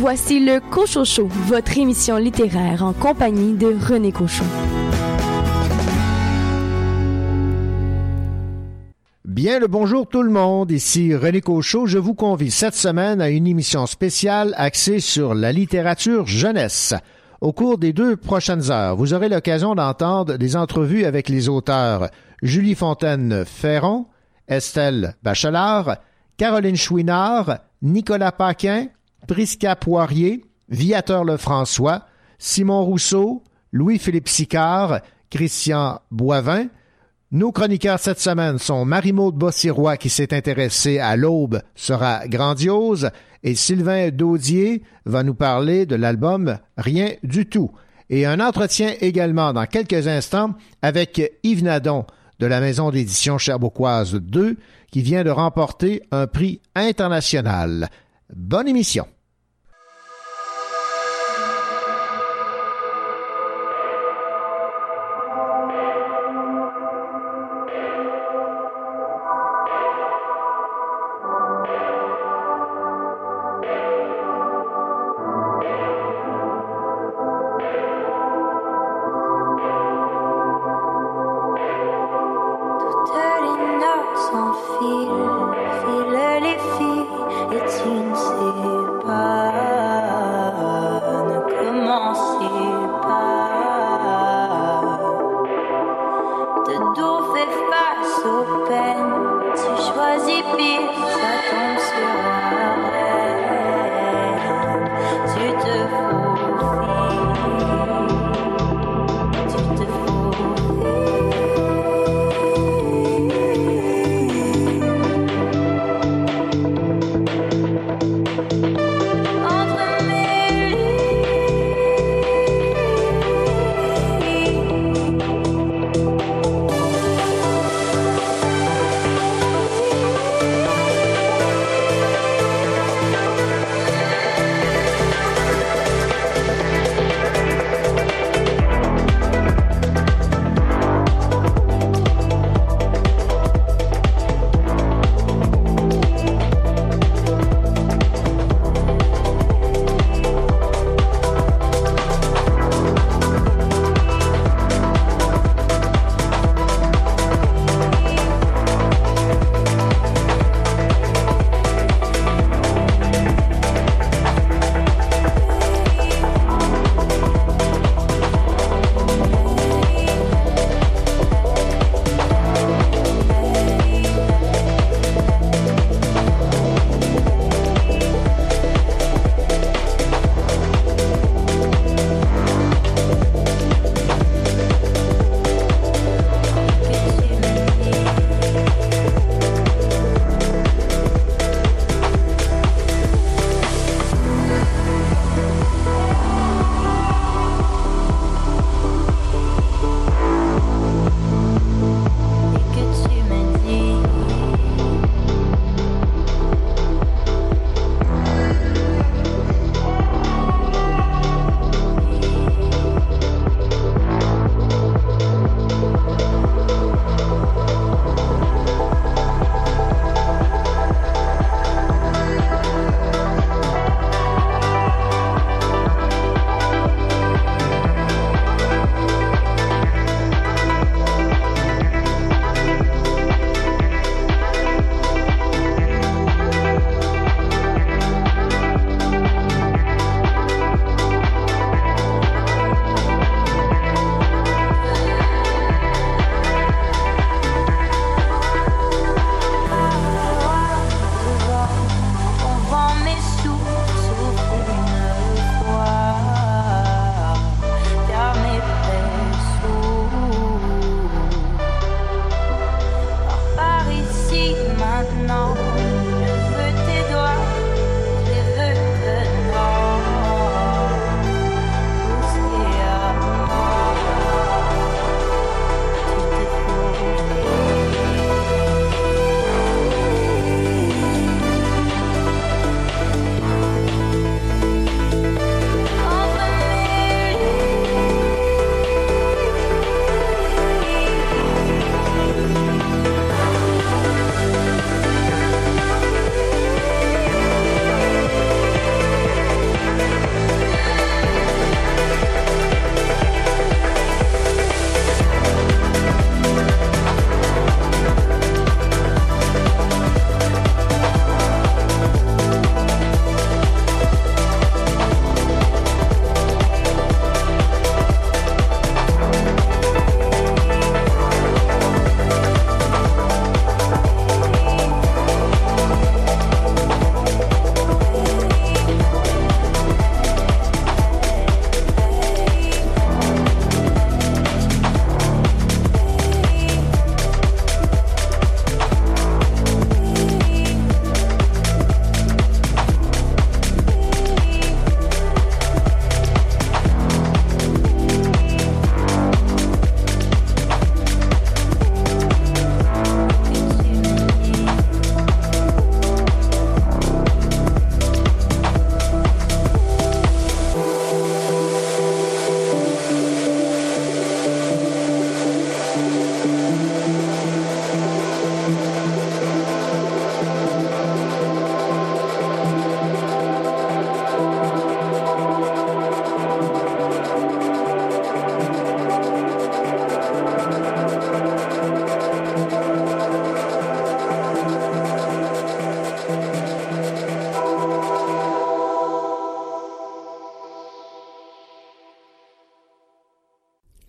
Voici le Cochocho, votre émission littéraire en compagnie de René Cochon. Bien le bonjour tout le monde, ici René Cochot. Je vous convie cette semaine à une émission spéciale axée sur la littérature jeunesse. Au cours des deux prochaines heures, vous aurez l'occasion d'entendre des entrevues avec les auteurs Julie Fontaine-Ferron, Estelle Bachelard, Caroline Chouinard, Nicolas Paquin, Prisca Poirier, Viateur Lefrançois, Simon Rousseau, Louis-Philippe Sicard, Christian Boivin. Nos chroniqueurs cette semaine sont Marie-Maude Bossirois qui s'est intéressée à l'aube sera grandiose et Sylvain Daudier va nous parler de l'album Rien du tout. Et un entretien également dans quelques instants avec Yves Nadon de la maison d'édition Cherbourgoise 2 qui vient de remporter un prix international. Bonne émission.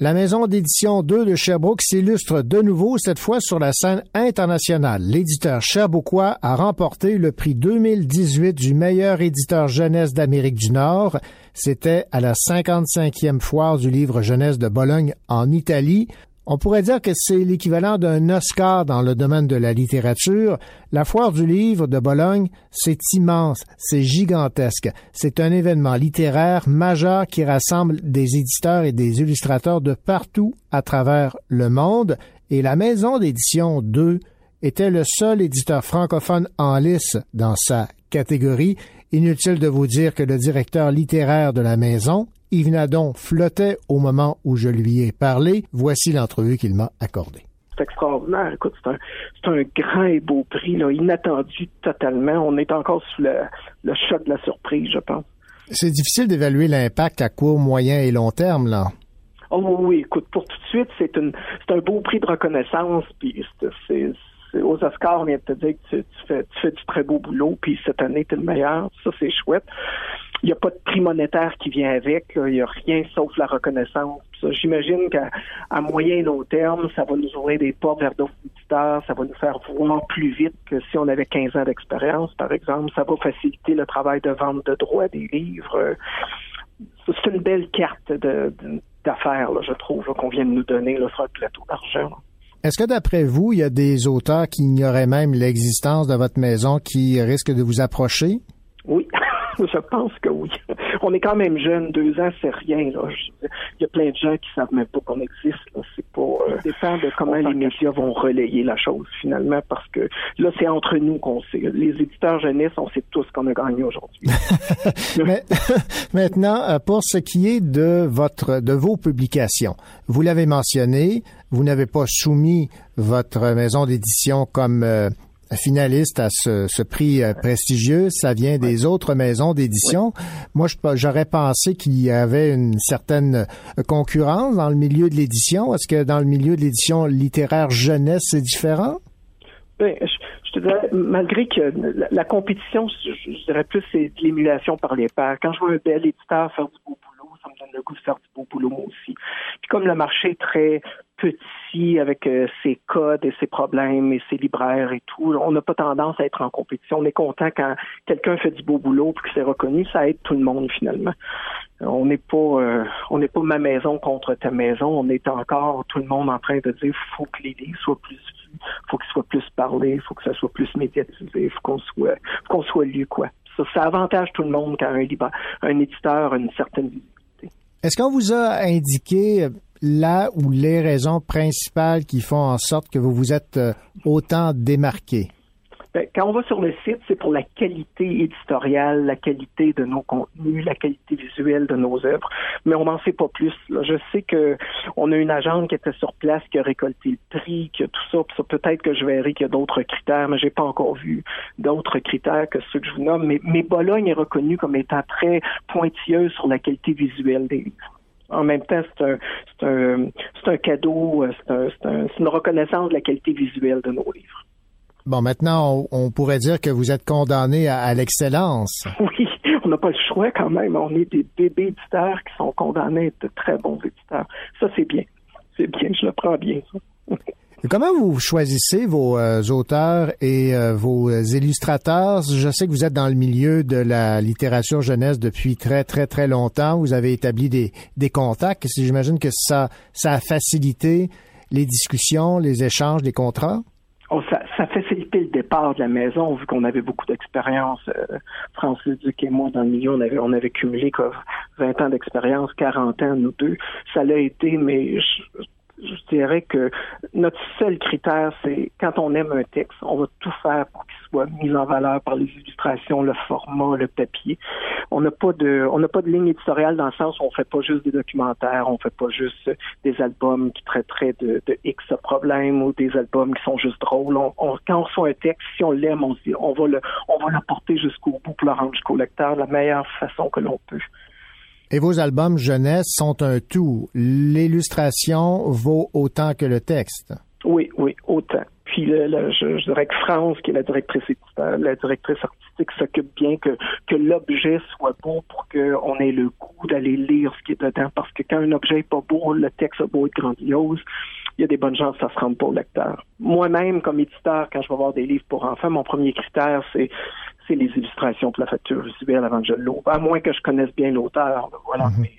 La maison d'édition 2 de Sherbrooke s'illustre de nouveau, cette fois sur la scène internationale. L'éditeur Sherbrookeois a remporté le prix 2018 du meilleur éditeur jeunesse d'Amérique du Nord. C'était à la 55e foire du livre jeunesse de Bologne en Italie. On pourrait dire que c'est l'équivalent d'un Oscar dans le domaine de la littérature. La foire du livre de Bologne, c'est immense, c'est gigantesque. C'est un événement littéraire majeur qui rassemble des éditeurs et des illustrateurs de partout à travers le monde. Et la maison d'édition 2 était le seul éditeur francophone en lice dans sa catégorie. Inutile de vous dire que le directeur littéraire de la maison, Yves Nadon flottait au moment où je lui ai parlé. Voici l'entrevue qu'il m'a accordée. C'est extraordinaire. Écoute, c'est un, grand et beau prix, là, inattendu totalement. On est encore sous le, choc de la surprise, je pense. C'est difficile d'évaluer l'impact à court, moyen et long terme, là. Oh oui, écoute, pour tout de suite, c'est un beau prix de reconnaissance, puis c'est, aux Oscars, on vient de te dire que tu, fais, tu fais du très beau boulot, puis cette année, tu es le meilleur. Ça, c'est chouette. Il n'y a pas de prix monétaire qui vient avec. Il n'y a rien sauf la reconnaissance. J'imagine qu'à moyen et long terme, ça va nous ouvrir des portes vers d'autres éditeurs. Ça va nous faire voir plus vite que si on avait 15 ans d'expérience, par exemple. Ça va faciliter le travail de vente de droits des livres. C'est une belle carte d'affaires, je trouve, qu'on vient de nous donner là, sur le plateau d'argent. Est-ce que d'après vous, il y a des auteurs qui ignoraient même l'existence de votre maison qui risquent de vous approcher? Oui. Je pense que oui. On est quand même jeune, deux ans, c'est rien. Là. Il y a plein de gens qui savent même pas qu'on existe. C'est pas. Euh, dépend de comment les médias vont relayer la chose finalement, parce que là, c'est entre nous qu'on sait. Les éditeurs jeunesse, on sait tous qu'on a gagné aujourd'hui. maintenant, euh, pour ce qui est de votre, de vos publications, vous l'avez mentionné, vous n'avez pas soumis votre maison d'édition comme euh, finaliste à ce, prix euh, prestigieux. Ça vient des autres maisons d'édition. Moi, j'aurais pensé qu'il y avait une certaine euh, concurrence dans le milieu de l'édition. Est-ce que dans le milieu de l'édition littéraire jeunesse, c'est différent? Ben, je, te dirais, malgré que la, compétition, je, dirais plus, c'est de l'émulation par les pairs. Quand je vois un bel éditeur faire du beau boulot, ça me donne le goût de faire du beau boulot moi aussi. Puis comme le marché est très petit avec euh, ses codes et ses problèmes et ses libraires et tout. On n'a pas tendance à être en compétition. On est content quand quelqu'un fait du beau boulot et que c'est reconnu. Ça aide tout le monde finalement. On n'est pas, euh, on n'est pas ma maison contre ta maison. On est encore tout le monde en train de dire faut que les livres soient plus faut qu'ils soient plus parlés, faut que ça soit plus médiatisé, faut qu'on soit, faut qu'on soit lu quoi. Ça, avantage tout le monde quand un éditeur a une certaine visibilité. Est-ce qu'on vous a indiqué là ou les raisons principales qui font en sorte que vous vous êtes euh, autant démarqué? Ben, quand on va sur le site, c'est pour la qualité éditoriale, la qualité de nos contenus, la qualité visuelle de nos œuvres, mais on n'en sait pas plus. Je sais que on a une agente qui était sur place, qui a récolté le prix, qui a tout ça. ça Peut-être que je verrai qu'il y a d'autres critères, mais j'ai pas encore vu d'autres critères que ceux que je vous nomme. Mais, mais Bologne est reconnue comme étant très pointilleuse sur la qualité visuelle des livres en même temps, c'est un, c'est un, c'est un cadeau, euh, c'est, un, c'est, un, c'est une reconnaissance de la qualité visuelle de nos livres. Bon, maintenant, on, pourrait dire que vous êtes condamné à, l'excellence. Oui, on n'a pas le choix quand même. On est des bébés éditeurs qui sont condamnés à être de très bons éditeurs. Ça, c'est bien. C'est bien, je le prends bien. Ça. Comment vous choisissez vos euh, auteurs et euh, vos illustrateurs? Je sais que vous êtes dans le milieu de la littérature jeunesse depuis très, très, très longtemps. Vous avez établi des, des contacts. J'imagine que ça, ça a facilité les discussions, les échanges, les contrats? Oh, ça, ça facilitait le départ de la maison, vu qu'on avait beaucoup d'expérience. Euh, Francis Duc et moi, dans le milieu, on avait, on avait cumulé quoi, 20 ans d'expérience, 40 ans, nous deux. Ça l'a été, mais je, je dirais que notre seul critère, c'est quand on aime un texte, on va tout faire pour qu'il soit mis en valeur par les illustrations, le format, le papier. On n'a pas de, on n'a pas de ligne éditoriale dans le sens où on fait pas juste des documentaires, on fait pas juste des albums qui traiteraient de, X problèmes ou des albums qui sont juste drôles. On, quand on reçoit un texte, si on l'aime, on se dit, on va le, on va l'apporter jusqu'au bout pour le rendre jusqu'au lecteur de la meilleure façon que l'on peut. Et vos albums jeunesse sont un tout. L'illustration vaut autant que le texte. Oui, oui, autant. Puis je, dirais que France, qui est la directrice la directrice artistique, s'occupe bien que, que l'objet soit beau pour qu'on ait le goût d'aller lire ce qui est dedans. Parce que quand un objet est pas beau, le texte a beau être grandiose, il y a des bonnes chances que ça se rende pas au lecteur. Moi-même, comme éditeur, quand je vais voir des livres pour enfants, mon premier critère, c'est les illustrations pour la facture visuelle avant que je l'ouvre. À moins que je connaisse bien l'auteur, voilà. Mhm. Mais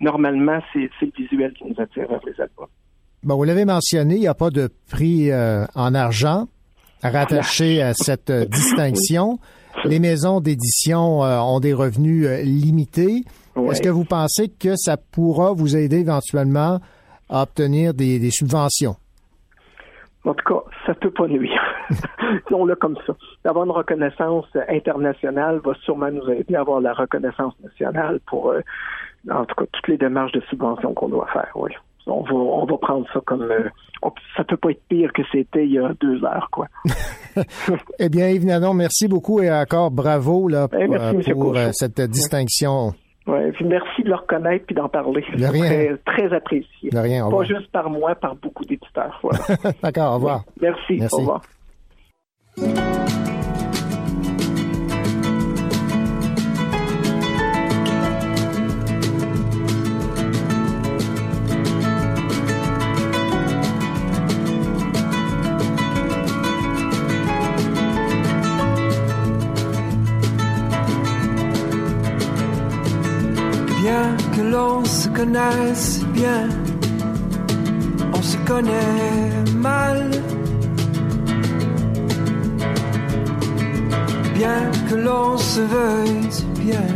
normalement, c'est le visuel qui nous attire vers les albums. Bon, vous l'avez mentionné, il n'y a pas de prix euh, en argent rattaché à cette euh, distinction. Les maisons d'édition euh, ont des revenus limités. Est-ce que vous pensez que ça pourra vous aider éventuellement à obtenir des, subventions? En tout cas, ça peut pas nuire. Disons-le comme ça. D'avoir une reconnaissance internationale va sûrement nous aider à avoir la reconnaissance nationale pour, en tout cas, toutes les démarches de subvention qu'on doit faire. Oui on va, on va prendre ça comme euh, ça peut pas être pire que c'était il y a deux heures, quoi. eh bien, Yves Nanon, merci beaucoup et encore bravo là, eh, pour, euh, cette distinction. Ouais, puis merci de le reconnaître puis d'en parler. De rien. Très, très apprécié. De rien, Pas juste par moi, par beaucoup d'éditeurs. Voilà. D'accord, au revoir. Merci, merci, au revoir. L'on se connaisse bien, on se connaît mal. Bien que l'on se veuille bien,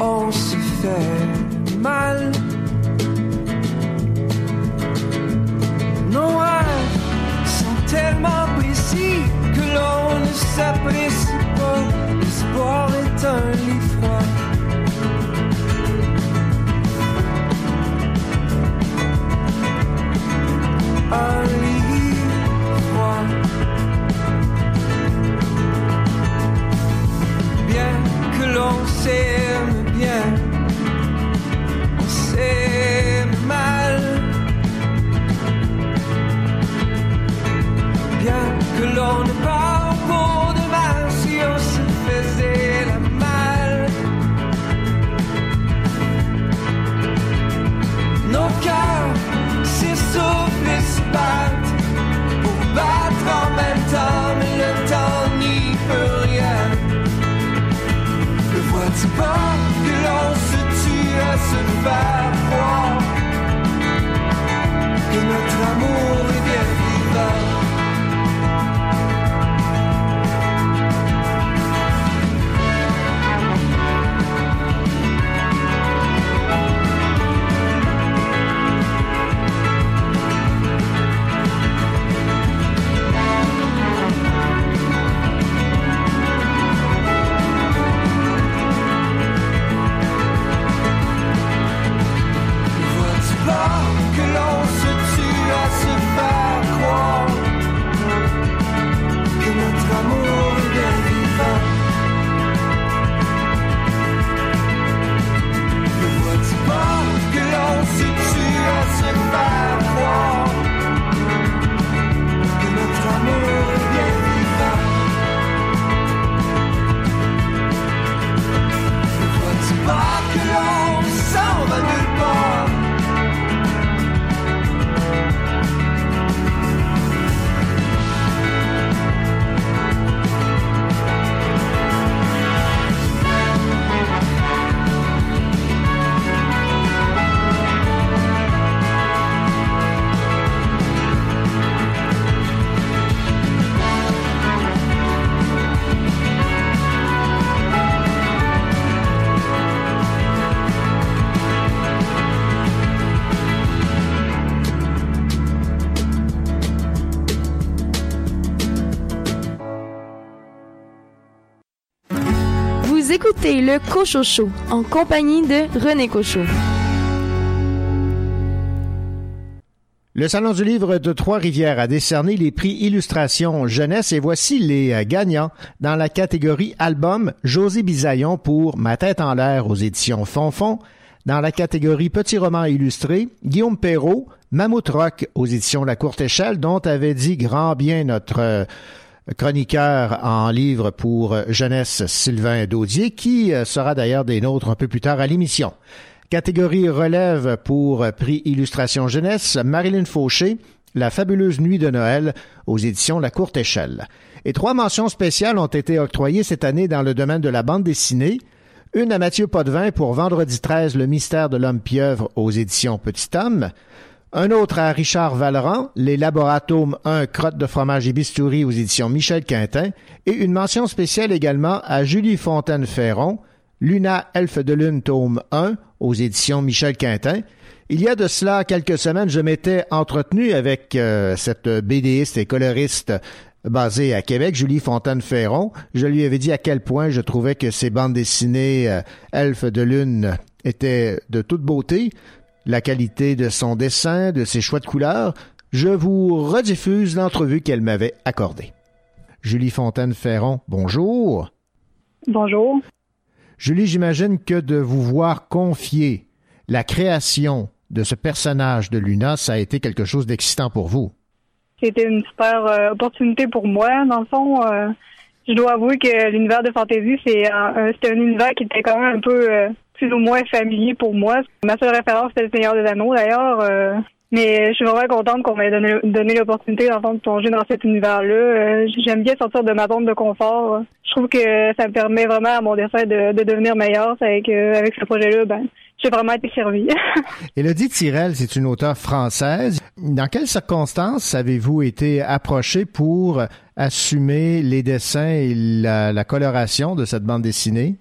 on se fait mal. Nos rêves sont tellement précis que l'on ne s'apprécie pas. L'espoir est un lit. Bien que l'on s'aime bien, on s'aime mal. Bien que l'on ne parle le en compagnie de René. Le Salon du Livre de Trois-Rivières a décerné les prix Illustration Jeunesse et voici les euh, gagnants dans la catégorie Album José Bisaillon pour Ma tête en l'air aux éditions Fonfon, Dans la catégorie Petit roman illustré, Guillaume Perrault, Mammouth Rock aux éditions La Courte Échelle, dont avait dit grand bien notre euh, chroniqueur en livre pour jeunesse Sylvain Daudier, qui euh, sera d'ailleurs des nôtres un peu plus tard à l'émission. Catégorie relève pour prix illustration jeunesse, Marilyn Fauché, La fabuleuse nuit de Noël aux éditions La Courte Échelle. Et trois mentions spéciales ont été octroyées cette année dans le domaine de la bande dessinée. Une à Mathieu Potvin pour Vendredi 13, Le mystère de l'homme pieuvre aux éditions Petit Homme. Un autre à Richard Vallerand, Les Laboratomes 1, Crotte de fromage et bistouri aux éditions Michel Quintin. Et une mention spéciale également à Julie Fontaine-Ferron, Luna Elfe de Lune, tome 1 aux éditions Michel Quintin. Il y a de cela quelques semaines, je m'étais entretenu avec euh, cette BDiste et coloriste basée à Québec, Julie Fontaine-Ferron. Je lui avais dit à quel point je trouvais que ses bandes dessinées euh, de Lune étaient de toute beauté, la qualité de son dessin, de ses choix de couleurs. Je vous rediffuse l'entrevue qu'elle m'avait accordée. Julie Fontaine-Ferron, bonjour. Bonjour. Julie, j'imagine que de vous voir confier la création de ce personnage de Luna, ça a été quelque chose d'excitant pour vous. C'était une super euh, opportunité pour moi. Dans le fond, euh, je dois avouer que l'univers de fantasy, c'est un, un univers qui était quand même un peu euh, plus ou moins familier pour moi. Ma seule référence, c'était le Seigneur des Anneaux, d'ailleurs. mais je suis vraiment contente qu'on m'ait donné, l'opportunité de plonger dans cet univers-là. J'aime bien sortir de ma zone de confort. Je trouve que ça me permet vraiment à mon dessin de, de devenir meilleur. Avec, avec ce projet-là, ben, j'ai vraiment été servie. Elodie Tirel, c'est une auteure française. Dans quelles circonstances avez-vous été approchée pour assumer les dessins et la, coloration de cette bande dessinée?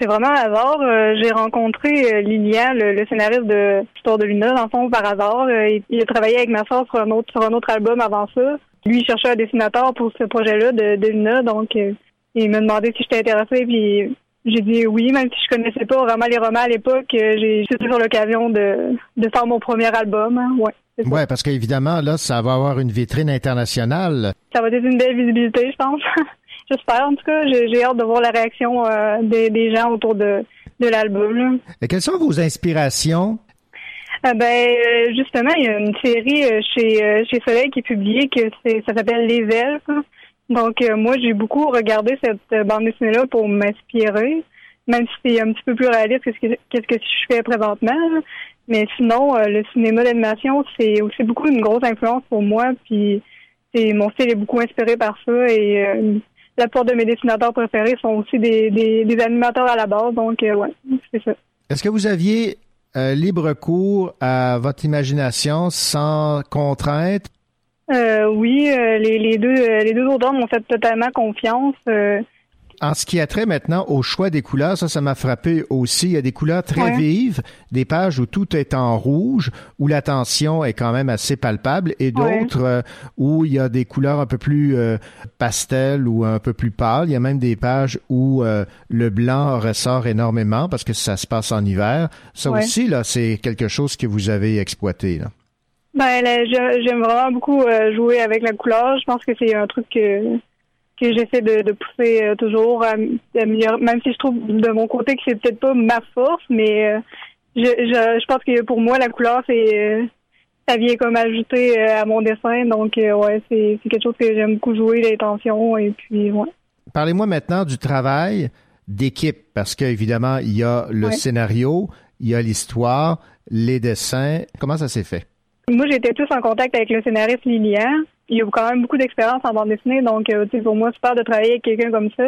C'est vraiment un hasard. Euh, j'ai rencontré euh, Lilian, le, scénariste de Histoire de Luna, dans le fond, par hasard. Euh, il, a travaillé avec ma soeur sur un autre sur un autre album avant ça. Lui, il cherchait un dessinateur pour ce projet-là de, de Luna, donc il m'a demandé si j'étais intéressée, puis j'ai dit oui, même si je connaissais pas vraiment les romans à l'époque. Euh, j'ai toujours l'occasion de, de faire mon premier album. Hein. Ouais. Ouais, parce qu'évidemment, là, ça va avoir une vitrine internationale. Ça va être une belle visibilité, je pense. J'espère, en tout cas. J'ai hâte de voir la réaction euh, des, des, gens autour de, de l'album. Et quelles sont vos inspirations? Euh, ben, justement, il y a une série chez, chez Soleil qui est publiée que ça s'appelle Les Elfes. Donc, euh, moi, j'ai beaucoup regardé cette euh, bande dessinée-là pour m'inspirer, même si c'est un petit peu plus réaliste que ce que, ce que je fais présentement. Mais sinon, euh, le cinéma d'animation, c'est aussi beaucoup une grosse influence pour moi. Puis, c'est mon style est beaucoup inspiré par ça. Et la plupart de mes dessinateurs préférés sont aussi des, des, animateurs à la base. Donc, ouais, c'est ça. Est-ce que vous aviez libre cours à votre imagination sans contrainte? Euh, oui, euh, les, les, deux euh, les deux auteurs m'ont fait totalement confiance. En ce qui a trait maintenant au choix des couleurs, ça, ça m'a frappé aussi. Il y a des couleurs très vives, des pages où tout est en rouge, où la tension est quand même assez palpable, et d'autres où il y a des couleurs un peu plus pastel ou un peu plus pâles. Il y a même des pages où le blanc ressort énormément parce que ça se passe en hiver. Ça aussi, là, c'est quelque chose que vous avez exploité. Là. Ben, j'aime vraiment beaucoup euh, jouer avec la couleur. Je pense que c'est un truc que que j'essaie de, pousser euh, toujours à, même si je trouve de mon côté que c'est peut-être pas ma force, mais euh, je, je, pense que pour moi la couleur c'est ça vient comme ajouter à mon dessin, donc ouais c'est quelque chose que j'aime beaucoup jouer les tensions et puis ouais. Parlez-moi maintenant du travail d'équipe parce qu'évidemment il y a le scénario, il y a l'histoire, les dessins. Comment ça s'est fait? Moi, j'étais plus en contact avec le scénariste Lilian. Il a quand même beaucoup d'expérience en bande dessinée, donc euh, pour moi, super de travailler avec quelqu'un comme ça.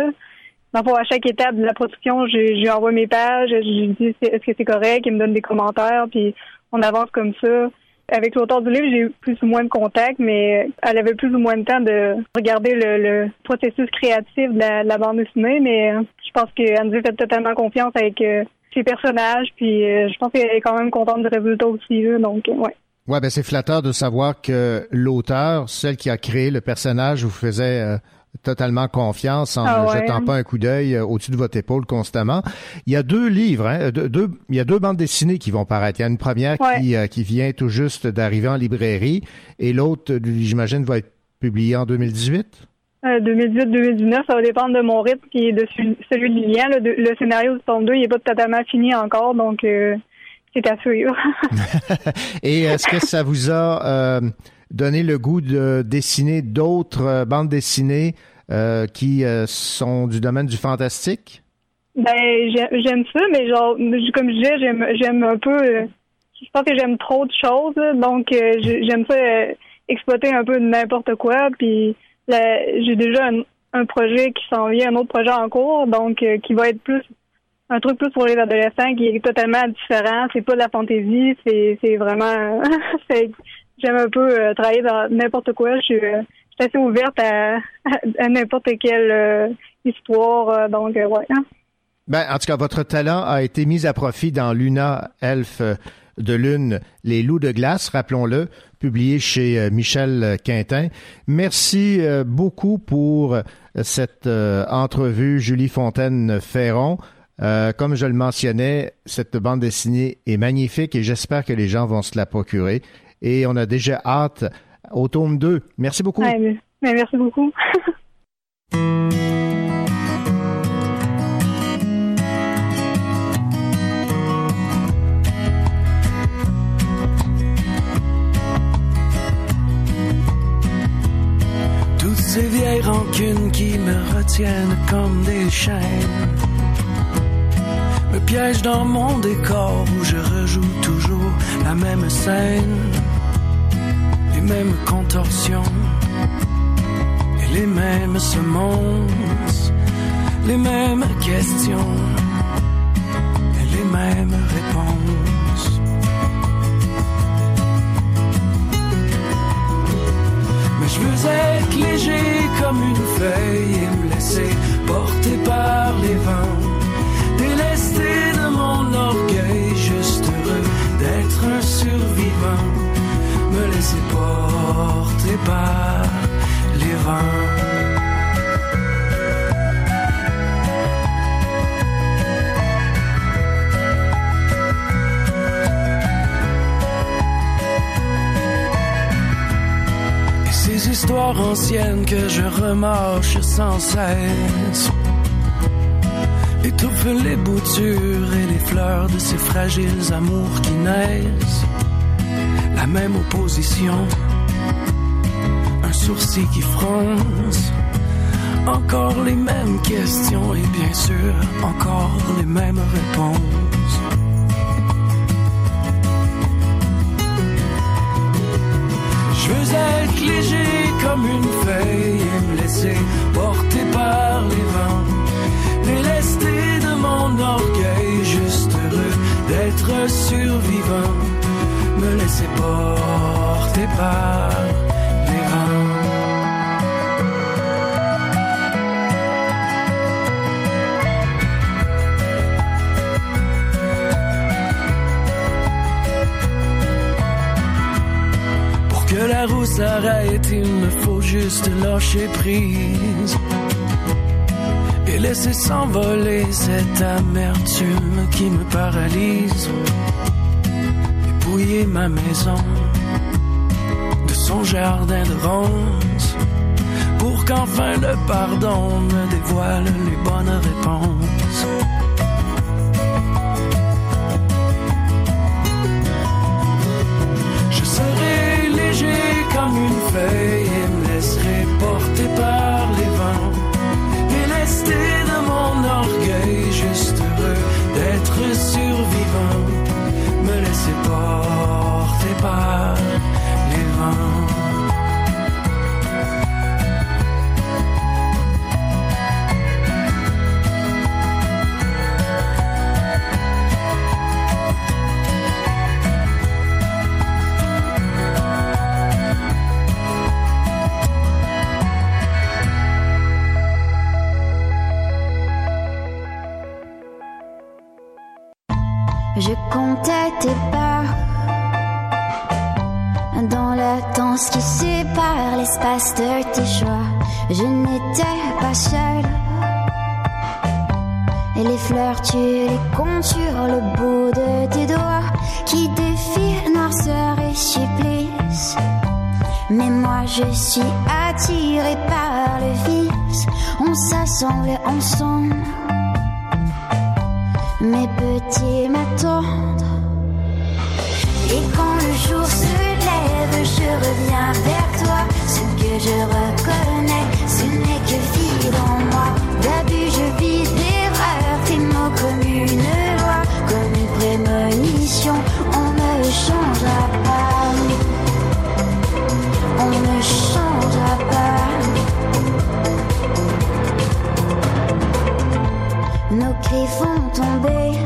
Donc, à chaque étape de la production, j'ai envoie mes pages, j'ai dit est-ce que c'est correct, il me donne des commentaires, puis on avance comme ça. Avec l'auteur du livre, j'ai eu plus ou moins de contact, mais elle avait plus ou moins de temps de regarder le, processus créatif de la, bande dessinée. Mais euh, je pense qu'Andy fait totalement confiance avec euh, ses personnages, puis je pense qu'elle est quand même contente du résultat aussi. donc, ouais. Ouais, ben c'est flatteur de savoir que l'auteur, celle qui a créé le personnage, vous faisait euh, totalement confiance en ah ne jetant pas un coup d'œil euh, au-dessus de votre épaule constamment. Il y a deux livres, hein, deux, il y a deux bandes dessinées qui vont paraître. Il y a une première qui, euh, qui vient tout juste d'arriver en librairie et l'autre, j'imagine, va être publiée en 2018. 2018-2019, ça va dépendre de mon rythme est de celui de Lilian. Le, le scénario du tome 2, il n'est pas totalement fini encore, donc c'est à suivre. Et est-ce que ça vous a euh, donné le goût de dessiner d'autres euh, bandes dessinées euh, qui sont du domaine du fantastique? Ben, j'aime ça, mais genre, comme je disais, j'aime, j'aime un peu. je pense que j'aime trop de choses, donc j'aime ça exploiter un peu n'importe quoi. Puis j'ai déjà un, projet qui s'en vient, un autre projet en cours, donc qui va être plus un truc plus pour les adolescents qui est totalement différent. C'est pas de la fantaisie, c'est, vraiment. j'aime un peu euh, travailler dans n'importe quoi. Je suis, euh, assez ouverte à, n'importe quelle euh, histoire. donc, ouais. Hein. Ben, en tout cas, votre talent a été mis à profit dans Luna Elf de Lune, Les Loups de glace, rappelons-le, publié chez Michel Quintin. Merci beaucoup pour cette entrevue, Julie Fontaine-Ferron. Euh, comme je le mentionnais, cette bande dessinée est magnifique et j'espère que les gens vont se la procurer. Et on a déjà hâte au tome 2. Merci beaucoup. merci beaucoup. Toutes ces vieilles rancunes qui me retiennent comme des chaînes me piège dans mon décor où je rejoue toujours la même scène, les mêmes contorsions et les mêmes semences, les mêmes questions et les mêmes réponses. Mais je veux être léger comme une feuille et me laisser porter par les vents délesté de mon orgueil, juste heureux d'être un survivant, me laisser porter par les vents. Histoires anciennes que je remarche sans cesse étouffe les boutures et les fleurs de ces fragiles amours qui naissent. La même opposition, un sourcil qui fronce. Encore les mêmes questions et bien sûr encore les mêmes réponses. Je veux être léger comme une feuille et me laisser porter par les vents Délesté de mon orgueil, juste heureux d'être survivant, me laisser porter par les vents. Pour que la roue s'arrête, il me faut juste lâcher prise laisser s'envoler cette amertume qui me paralyse. Dépouiller ma maison de son jardin de ronces pour qu'enfin le pardon me dévoile les bonnes réponses. Tes choix. Je n'étais pas seule. Et les fleurs, tu les comptes sur le bout de tes doigts qui défient noirceur et supplice. Mais moi, je suis attirée par le vice. On s'assemble ensemble mes petits m'attendent Et quand le jour se je reviens vers toi. Ce que je reconnais, ce n'est que vide en moi. D'abus, je vis d'erreurs, tes mots comme une loi, comme une prémonition. On ne changera pas. On ne changera pas. Nos cris font tomber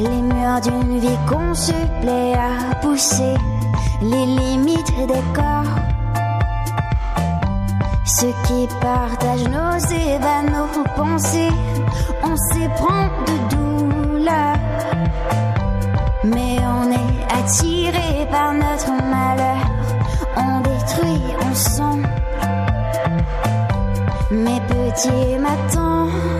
les murs d'une vie qu'on se plaît à pousser, les limites des corps. Ceux qui partagent nos ébats, nos pensées, on s'éprend de douleur. Mais on est attiré par notre malheur, on détruit, on sent. Mes petits m'attendent.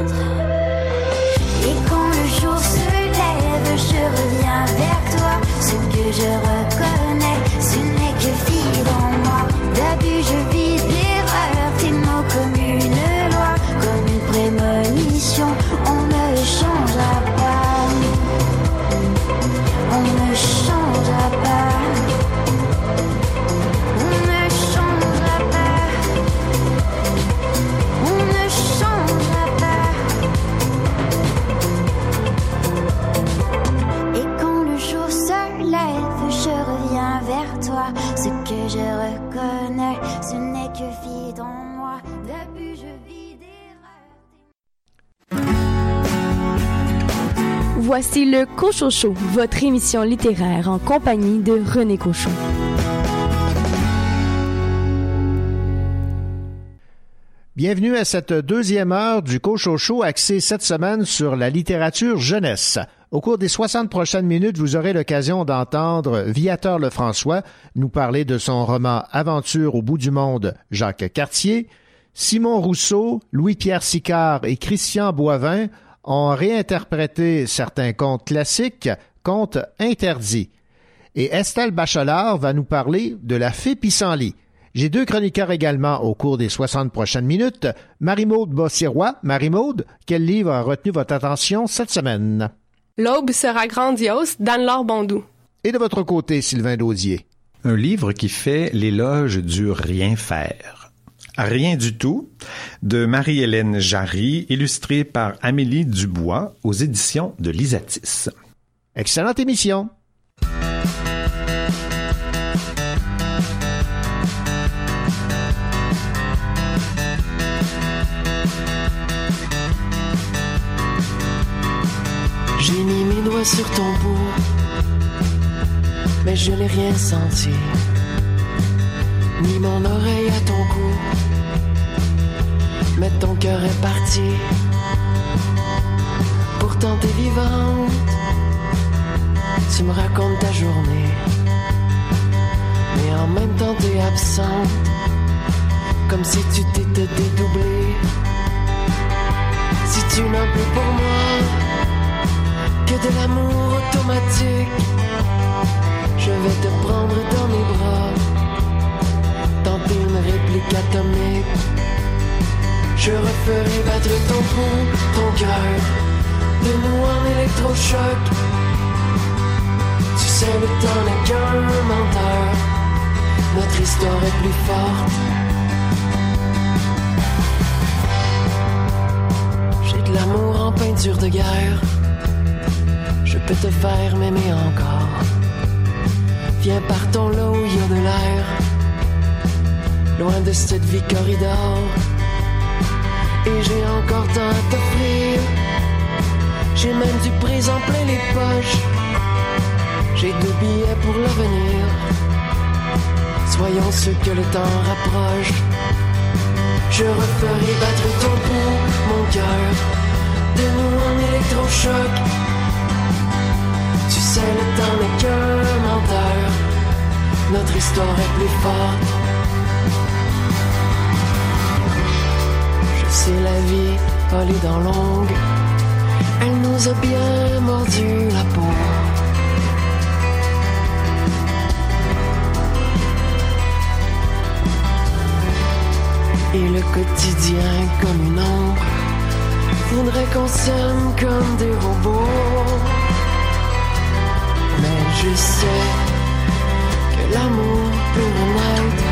Je reviens vers toi. Ce que je reconnais, ce n'est que vide en moi. D'abus, je vis Voici le Cochocho, votre émission littéraire en compagnie de René Cochon. Bienvenue à cette deuxième heure du Cochocho axée cette semaine sur la littérature jeunesse. Au cours des 60 prochaines minutes, vous aurez l'occasion d'entendre Viateur Lefrançois nous parler de son roman Aventure au bout du monde, Jacques Cartier. Simon Rousseau, Louis-Pierre Sicard et Christian Boivin ont réinterprété certains contes classiques, contes interdits. Et Estelle Bachelard va nous parler de la fée Pissenlit. J'ai deux chroniqueurs également au cours des 60 prochaines minutes. Marie-Maude Bossirois. Marie-Maude, quel livre a retenu votre attention cette semaine? L'aube sera grandiose d'Anne-Laure Bondou. Et de votre côté, Sylvain Daudier? Un livre qui fait l'éloge du rien faire. Rien du tout, de Marie-Hélène Jarry, illustré par Amélie Dubois aux éditions de l'Isatis. Excellente émission. J'ai mis mes doigts sur ton bout, mais je n'ai rien senti, ni mon oreille à ton cou. Mais ton cœur est parti, pourtant t'es vivante. Tu me racontes ta journée, mais en même temps t'es absente, comme si tu t'étais dédoublée. Si tu n'as plus pour moi que de l'amour automatique. Je vais te prendre dans mes bras, tenter une réplique atomique. Je referai battre ton pouls, ton cœur, de nous en électrochoc. Tu sais, le temps n'est qu'un menteur, notre histoire est plus forte. J'ai de l'amour en peinture de guerre. Je peux te faire m'aimer encore. Viens partons là où il y a de l'air. Loin de cette vie corridor. Et j'ai encore tant à t'offrir. J'ai même du présent plein les poches. J'ai deux billets pour l'avenir. Soyons ceux que le temps rapproche. Je referai battre ton pouls, mon cœur. De nous en électrochoc. Tu sais, le temps n'est qu'un menteur. Notre histoire est plus forte. La vie, pas les dents longues. Elle nous a bien mordu la peau. Et le quotidien comme une ombre voudrait qu'on s'aime comme des robots. Je sais que l'amour peut renaître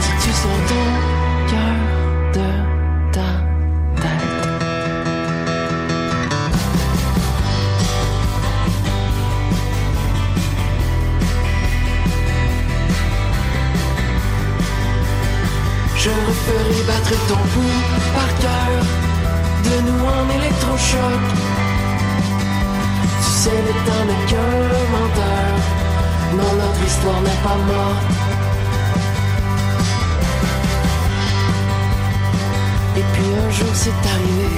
si tu sens ton cœur ton pouls par cœur de nous en électrochoc. Tu sais, le temps n'est qu'un menteur. Non, notre histoire n'est pas morte. Et puis un jour c'est arrivé,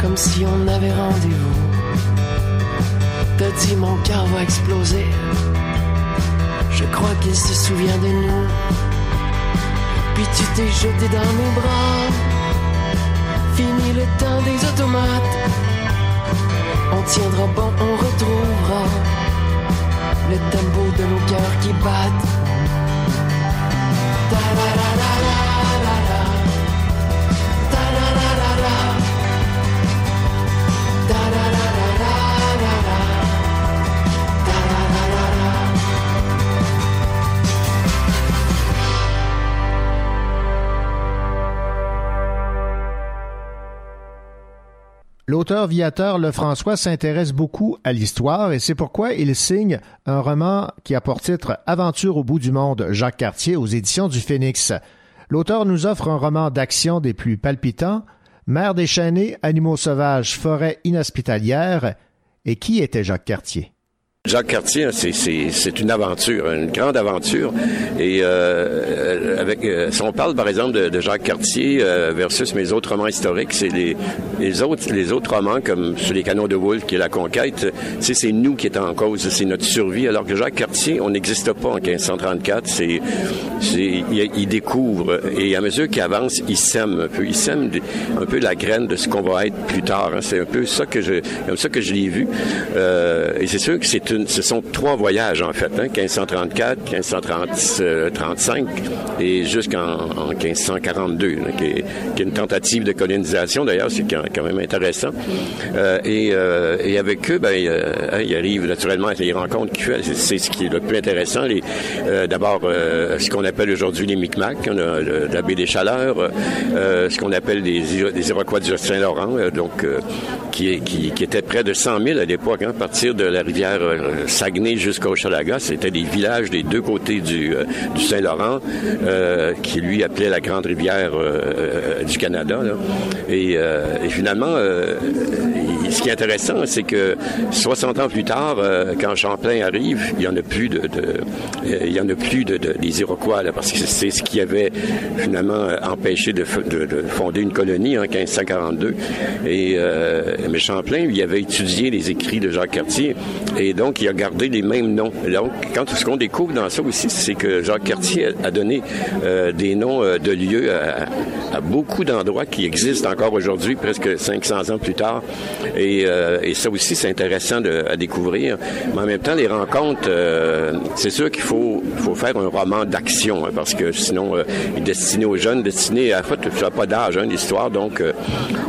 comme si on avait rendez-vous. T'as dit mon cœur va exploser. Je crois qu'il se souvient de nous. Puis tu t'es jeté dans mes bras. Fini le temps des automates. On tiendra bon, on retrouvera le tempo de nos cœurs qui battent. L'auteur Viateur Lefrançois s'intéresse beaucoup à l'histoire et c'est pourquoi il signe un roman qui a pour titre Aventure au bout du monde, Jacques Cartier aux éditions du Phénix. L'auteur nous offre un roman d'action des plus palpitants, Mère déchaînée, animaux sauvages, forêt inhospitalière. Et qui était Jacques Cartier? Jacques Cartier, c'est, c'est, une aventure, une grande aventure. Et euh, avec, euh, si on parle par exemple de, Jacques Cartier euh, versus mes autres romans historiques, c'est les, les autres les autres romans comme sur les canons de Wolfe, qui est la conquête. C'est, nous qui est en cause, c'est notre survie. Alors que Jacques Cartier, on n'existe pas en 1534. C'est, il, il découvre et à mesure qu'il avance, il sème un peu, il sème un peu la graine de ce qu'on va être plus tard. hein. C'est un peu ça que je, comme ça que je l'ai vu. Euh, et c'est sûr que c'est ce sont trois voyages en fait, hein, 1534, 1535 et jusqu'en en 1542, là, qui, est, une tentative de colonisation d'ailleurs, c'est quand, même intéressant. Euh, et, euh, et avec eux, ben, euh, hein, il arrive naturellement à les rencontres. C'est, ce qui est le plus intéressant. Euh, d'abord, euh, ce qu'on appelle aujourd'hui les Micmacs, la baie des Chaleurs, euh, ce qu'on appelle les, Iro- les Iroquois du Saint-Laurent, euh, donc euh, qui, qui, étaient près de 100 000 à l'époque, hein, à partir de la rivière euh, Saguenay jusqu'au Chalaga. C'était des villages des deux côtés du, euh, Saint-Laurent, euh, qui lui appelait la grande rivière euh, euh, du Canada. Et, euh, finalement, euh, il- ce qui est intéressant, c'est que 60 ans plus tard, euh, quand Champlain arrive, il y en a plus de, euh, il y en a plus de, de- des Iroquois là, parce que c'est ce qui avait finalement euh, empêché de, fonder une colonie en 1542. Et euh, mais Champlain, lui, avait étudié les écrits de Jacques Cartier et donc il a gardé les mêmes noms. Donc, quand ce qu'on découvre dans ça aussi, c'est que Jacques Cartier a, donné euh, des noms euh, de lieux à, beaucoup d'endroits qui existent encore aujourd'hui, presque 500 ans plus tard. Et, euh, et ça aussi, c'est intéressant de- à découvrir. Mais en même temps, les rencontres, c'est sûr qu'il faut, faire un roman d'action, hein, parce que sinon, il est destiné aux jeunes, destiné à... En fait, ça pas d'âge, hein, l'histoire. Donc,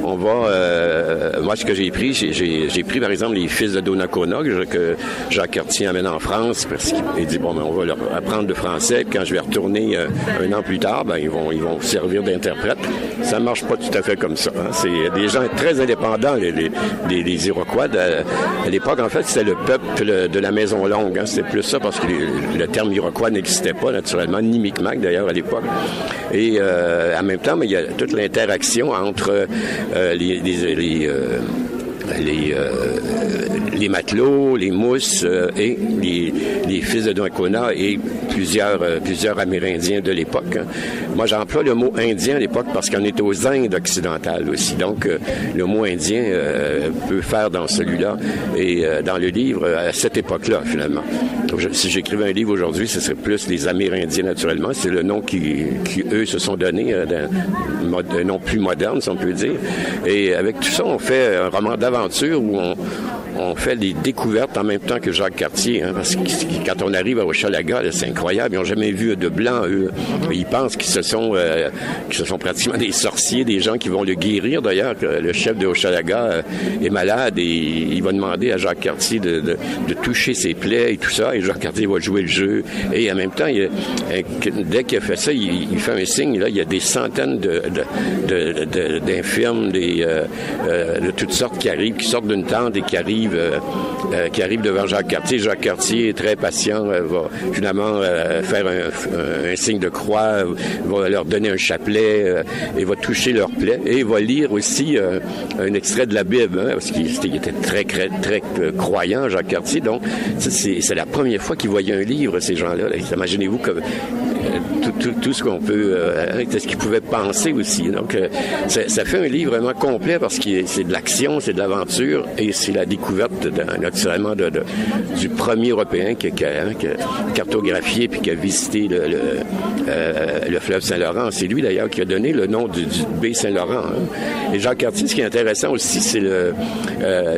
on va... moi, ce que j'ai pris, j'ai pris, par exemple, les fils de Donnacona, que, que Jacques Cartier amène en France, parce qu'il dit, bon, ben, on va leur apprendre le français, quand je vais retourner euh, un an plus tard, ben, ils vont, servir d'interprète. Ça marche pas tout à fait comme ça. hein. C'est des gens très indépendants, les, les, Iroquois. À l'époque, en fait, c'était le peuple de la Maison Longue. hein. C'était plus ça parce que le terme Iroquois n'existait pas, naturellement, ni Micmac, d'ailleurs, à l'époque. Et euh, en même temps, mais il y a toute l'interaction entre euh, les... les- les, euh, les matelots, les mousses euh, et les, les fils de Donnacona et plusieurs, euh, plusieurs Amérindiens de l'époque. hein. Moi, j'emploie le mot indien à l'époque parce qu'on est aux Indes occidentales aussi. Donc, euh, le mot indien euh, peut faire dans celui-là et dans le livre à cette époque-là, finalement. Donc, si j'écrivais un livre aujourd'hui, ce serait plus les Amérindiens, naturellement. C'est le nom qui, qui eux, se sont donnés, mode- un nom plus moderne, si on peut dire. Et avec tout ça, on fait un roman 所以我 on fait des découvertes en même temps que Jacques Cartier. Hein, parce que quand on arrive à Hochelaga, c'est incroyable. Ils n'ont jamais vu de blanc, eux. Ils pensent qu'ils euh, sont pratiquement des sorciers, des gens qui vont le guérir. D'ailleurs, le chef de Hochelaga euh, est malade et il va demander à Jacques Cartier de, de- de toucher ses plaies et tout ça. Et Jacques Cartier va jouer le jeu. Et en même temps, dès qu'il a fait ça, il, fait un signe. Il y a des centaines de, de- de- de- d'infirmes, euh, euh, de toutes sortes qui arrivent, qui sortent d'une tente et qui arrivent, euh, euh, qui arrivent devant Jacques Cartier. Jacques Cartier est très patient, euh, va finalement faire un, signe de croix, va leur donner un chapelet et va toucher leur plaie. Et il va lire aussi un extrait de la Bible, hein, parce qu'il était- très, très, croyant, Jacques Cartier. Donc, c'est la première fois qu'il voyait un livre, ces gens-là. Là. Imaginez-vous que tout, ce qu'on peut, euh, ce qu'ils pouvaient penser aussi. Donc, ça, ça fait un livre vraiment complet parce que c'est de l'action, c'est de l'aventure et c'est la découverte, naturellement, du premier Européen qui, qui a, hein, qui a cartographié puis qui a visité euh, le fleuve Saint-Laurent. C'est lui, d'ailleurs, qui a donné le nom du, du baie Saint-Laurent. hein. Et Jacques Cartier, ce qui est intéressant aussi, euh,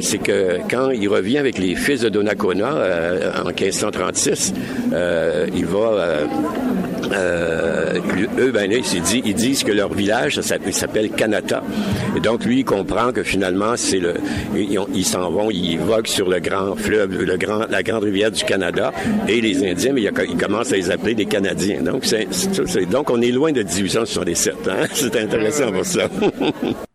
c'est que quand il revient avec les fils de Donnacona euh, en 1536, euh, il va euh, eux, ben, ils, ils disent que leur village, ça s'appelle- Kanata. Et donc, lui, il comprend que finalement, c'est le, ils s'en vont, ils voguent sur le grand fleuve, le grand, la grande rivière du Canada. Et les Indiens, mais a- ils commencent à les appeler des Canadiens. Donc, c'est, donc on est loin de 1867. Hein? C'est intéressant pour ça.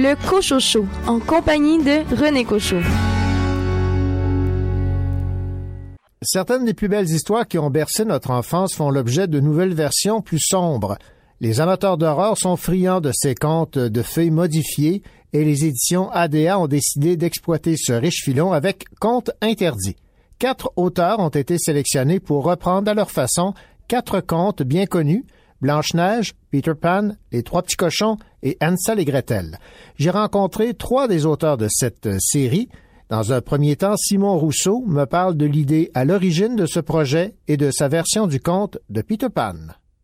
le Cochocho en compagnie de René Cochot. Certaines des plus belles histoires qui ont bercé notre enfance font l'objet de nouvelles versions plus sombres. Les amateurs d'horreur sont friands de ces contes de feuilles modifiés et les éditions ADA ont décidé d'exploiter ce riche filon avec Contes interdits. Quatre auteurs ont été sélectionnés pour reprendre à leur façon quatre contes bien connus Blanche-Neige, Peter Pan, Les Trois Petits Cochons et Hansel et Gretel. J'ai rencontré trois des auteurs de cette série. Dans un premier temps, Simon Rousseau me parle de l'idée à l'origine de ce projet et de sa version du conte de Peter Pan.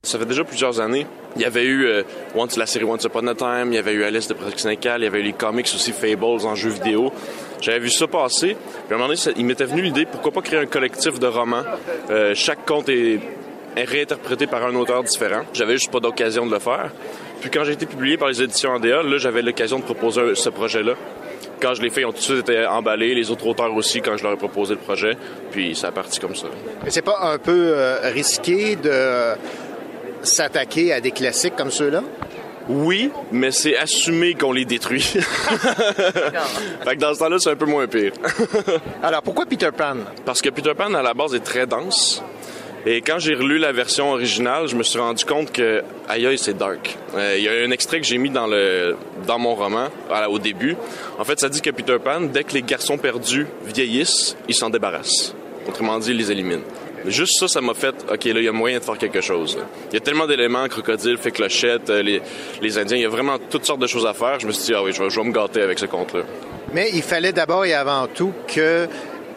Ça fait déjà plusieurs années. Il y avait eu euh, Once, la série Once Upon a Time, il y avait eu Alice de Syndicale, il y avait eu les comics aussi Fables en jeu vidéo. J'avais vu ça passer. Puis à un moment donné, il m'était venu l'idée pourquoi pas créer un collectif de romans. Euh, chaque conte est réinterprété par un auteur différent. J'avais juste pas d'occasion de le faire. Puis quand j'ai été publié par les éditions ADA, là, j'avais l'occasion de proposer ce projet-là. Quand je l'ai fait, ils ont tout de suite été emballés, les autres auteurs aussi, quand je leur ai proposé le projet. Puis ça a parti comme ça. Mais c'est pas un peu euh, risqué de s'attaquer à des classiques comme ceux-là? Oui, mais c'est assumé qu'on les détruit. fait que dans ce temps-là, c'est un peu moins pire. Alors, pourquoi Peter Pan? Parce que Peter Pan, à la base, est très dense. Et quand j'ai relu la version originale, je me suis rendu compte que, aïe aïe, c'est dark. Euh, Il y a un extrait que j'ai mis dans, le, dans mon roman, au début. En fait, ça dit que Peter Pan, dès que les garçons perdus vieillissent, ils s'en débarrassent. Autrement dit, ils les éliminent. Juste ça, ça m'a fait, OK, là, il y a moyen de faire quelque chose. Il y a tellement d'éléments, crocodile, fait clochette, euh, les, les Indiens, il y a vraiment toutes sortes de choses à faire. Je me suis dit, ah oui, je vais, je vais me gâter avec ce conte-là. Mais il fallait d'abord et avant tout qu'il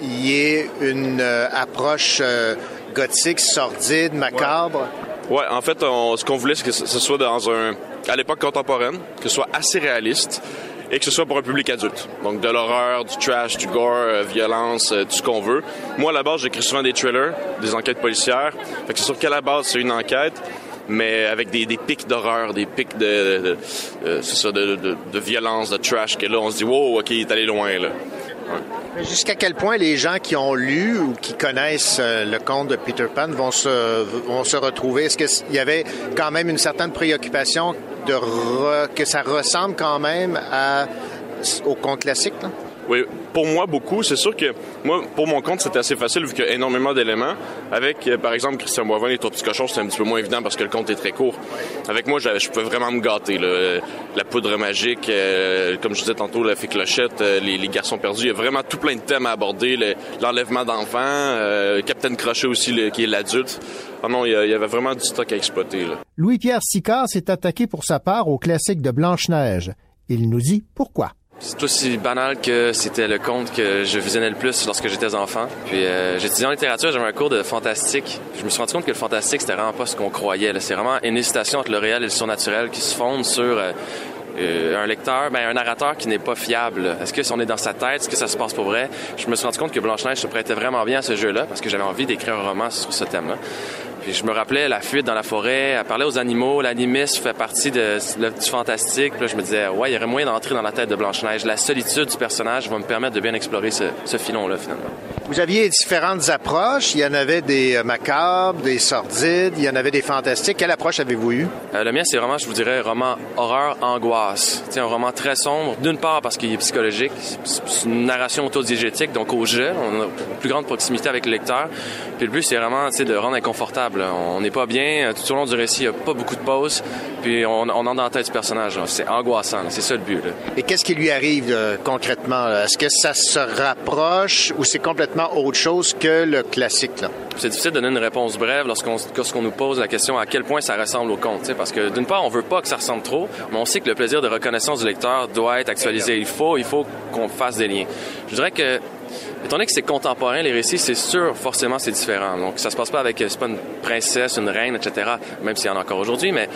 y ait une euh, approche euh, gothique, sordide, macabre. Ouais, en fait, on- ce qu'on voulait, c'est que ce soit dans un, à l'époque contemporaine, que ce soit assez réaliste et que ce soit pour un public adulte. Donc de l'horreur, du trash, du gore, euh, violence, euh, tout ce qu'on veut. Moi, à la base, j'écris souvent des thrillers, des enquêtes policières. Fait que c'est sûr qu'à la base, c'est une enquête, mais avec des, des pics d'horreur, des pics de, de, de- euh, ça, de violence, de trash, que là, on se dit, wow, OK, il est allé loin, là. Jusqu'à quel point les gens qui ont lu ou qui connaissent euh, le conte de Peter Pan vont se, vont se retrouver? Est-ce qu'il y avait quand même une certaine préoccupation de que ça ressemble quand même au conte classique? Oui, pour moi, beaucoup. C'est sûr que moi, pour mon compte, c'était assez facile vu qu'il y a énormément d'éléments. Avec, euh, par exemple, Christian Boivin, Les Trois Petits Cochons, c'était un petit peu moins évident parce que le compte est très court. Avec moi, je pouvais vraiment me gâter. là. La poudre magique, euh, comme je disais tantôt, la fée clochette, euh, les, garçons perdus. Il y a vraiment tout plein de thèmes à aborder. Le- L'enlèvement d'enfants, Captain Crochet aussi, qui est l'adulte. Ah non, il y, avait vraiment du stock à exploiter. Louis-Pierre Sicard s'est attaqué pour sa part au classique de Blanche-Neige. Il nous dit pourquoi. C'est aussi banal que c'était le conte que je visionnais le plus lorsque j'étais enfant. Puis euh, j'étudiais en littérature, j'avais un cours de fantastique. Je me suis rendu compte que le fantastique, c'était vraiment pas ce qu'on croyait. C'est vraiment une hésitation entre le réel et le surnaturel qui se fonde sur euh, euh, un lecteur, ben, un narrateur qui n'est pas fiable. Est-ce que si on est dans sa tête, est-ce que ça se passe pour vrai? Je me suis rendu compte que Blanche-Neige se prêtait vraiment bien à ce jeu-là parce que j'avais envie d'écrire un roman sur ce thème-là. Puis je me rappelais la fuite dans la forêt, elle parlait aux animaux, l'animisme fait partie de, du fantastique. Puis là, je me disais, ouais, il y aurait moyen d'entrer dans la tête de Blanche-Neige. La solitude du personnage va me permettre de bien explorer ce, ce filon-là, finalement. Vous aviez différentes approches. Il y en avait des euh, macabres, des sordides, il y en avait des fantastiques. Quelle approche avez-vous eue? Euh, le mien, c'est vraiment, je vous dirais, roman horreur, angoisse. C'est un roman très sombre, d'une part parce qu'il est psychologique, c'est une narration autodiégétique, donc au jeu, on a une plus grande proximité avec le lecteur. Puis le but, c'est vraiment de rendre inconfortable. On n'est pas bien, tout au long du récit, il n'y a pas beaucoup de pauses, puis on, on entre dans la tête du personnage. C'est angoissant, c'est ça le but. là. Et qu'est-ce qui lui arrive euh, concrètement? Est-ce que ça se rapproche ou c'est complètement autre chose que le classique? Là? C'est difficile de donner une réponse brève lorsqu'on lorsqu'on nous pose la question à quel point ça ressemble au conte. Parce que d'une part, on veut pas que ça ressemble trop, mais on sait que le plaisir de reconnaissance du lecteur doit être actualisé. Il faut, il faut qu'on fasse des liens. Je dirais que Étant donné que c'est contemporain, les récits, c'est sûr, forcément, c'est différent. Donc, ça se passe pas avec, c'est pas une princesse, une reine, etc., même s'il y en a encore aujourd'hui, mais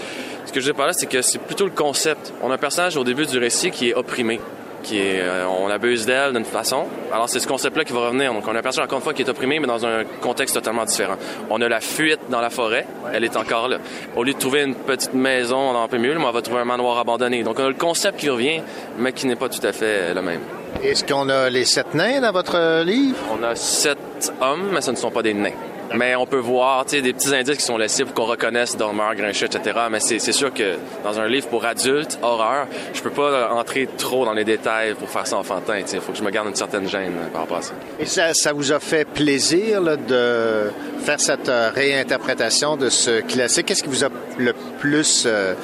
ce que je veux dire par là, c'est que c'est plutôt le concept. On a un personnage au début du récit qui est opprimé, qui est, euh, on abuse d'elle d'une façon. Alors, c'est ce concept-là qui va revenir. Donc, on a un personnage, encore une fois, qui est opprimé, mais dans un contexte totalement différent. On a la fuite dans la forêt, elle est encore là. Au lieu de trouver une petite maison, on en peut mieux, on va trouver un manoir abandonné. Donc, on a le concept qui revient, mais qui n'est pas tout à fait le même. Est-ce qu'on a les sept nains dans votre euh, livre? On a sept hommes, mais ce ne sont pas des nains. Mais on peut voir des petits indices qui sont laissés pour qu'on reconnaisse Dormeur, Grincheux, etc. Mais c'est sûr que dans un livre pour adultes, horreur, je peux pas entrer trop dans les détails pour faire ça enfantin. Il faut que je me garde une certaine gêne euh, par rapport à ça. Et ça, ça vous a fait plaisir là, de faire cette euh, réinterprétation de ce classique? Qu'est-ce qui vous a le plus euh,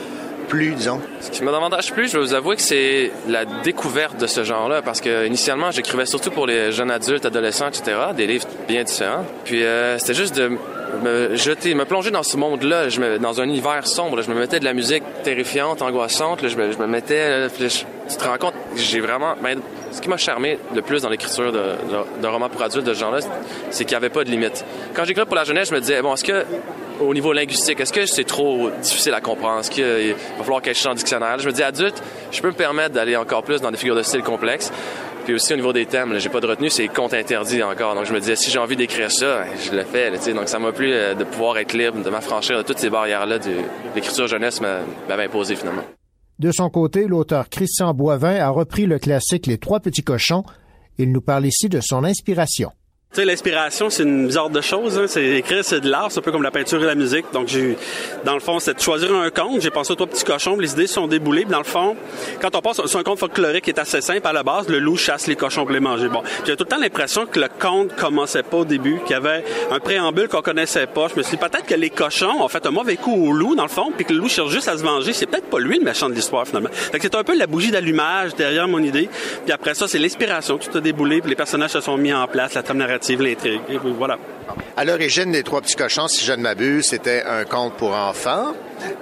plu, disons? Ce qui m'a davantage plu, je vais vous avouer que c'est la découverte de ce genre-là, parce que initialement, j'écrivais surtout pour les jeunes adultes, adolescents, etc., des livres bien différents. Puis euh, c'était juste de me jeter, me plonger dans ce monde-là, je me- dans un univers sombre. Je me mettais de la musique terrifiante, angoissante. là, je, me, je me mettais, je- tu te rends compte, j'ai vraiment, ben, ce qui m'a charmé le plus dans l'écriture de, de, romans pour adultes de ce genre-là, c'est qu'il n'y avait pas de limite. Quand j'écrivais pour la jeunesse, je me disais, bon, est-ce que au niveau linguistique, est-ce que c'est trop difficile à comprendre? Est-ce qu'il va falloir que je en dictionnaire? Je me dis, adulte, je peux me permettre d'aller encore plus dans des figures de style complexes. Puis aussi au niveau des thèmes, j'ai pas de retenue, c'est compte interdit encore. Donc je me disais, si j'ai envie d'écrire ça, je le fais. là, donc ça m'a plu euh, de pouvoir être libre, de m'affranchir de toutes ces barrières-là de l'écriture jeunesse m'a- m'avait imposé finalement. De son côté, l'auteur Christian Boivin a repris le classique Les Trois Petits Cochons. Il nous parle ici de son inspiration. Tu sais, l'inspiration, c'est une bizarre de choses. Hein. C'est écrire, c'est de l'art, c'est un peu comme la peinture et la musique. Donc, j'ai, dans le fond, c'est de choisir un conte. J'ai pensé aux trois petits cochons. Les idées sont déboulées. Dans le fond, quand on passe sur un conte folklorique qui est assez simple à la base, le loup chasse les cochons pour les manger. Bon, j'ai tout le temps l'impression que le conte commençait pas au début, qu'il y avait un préambule qu'on connaissait pas. Je me suis dit peut-être que les cochons ont fait un mauvais coup au loup dans le fond, puis que le loup cherche juste à se venger. C'est peut-être pas lui le méchant de l'histoire finalement. Fait que c'est un peu la bougie d'allumage derrière mon idée. Puis après ça, c'est l'inspiration. Tout a déboulé, puis les personnages se sont mis en place, la voilà. À l'origine des Trois Petits Cochons, si je ne m'abuse, c'était un conte pour enfants.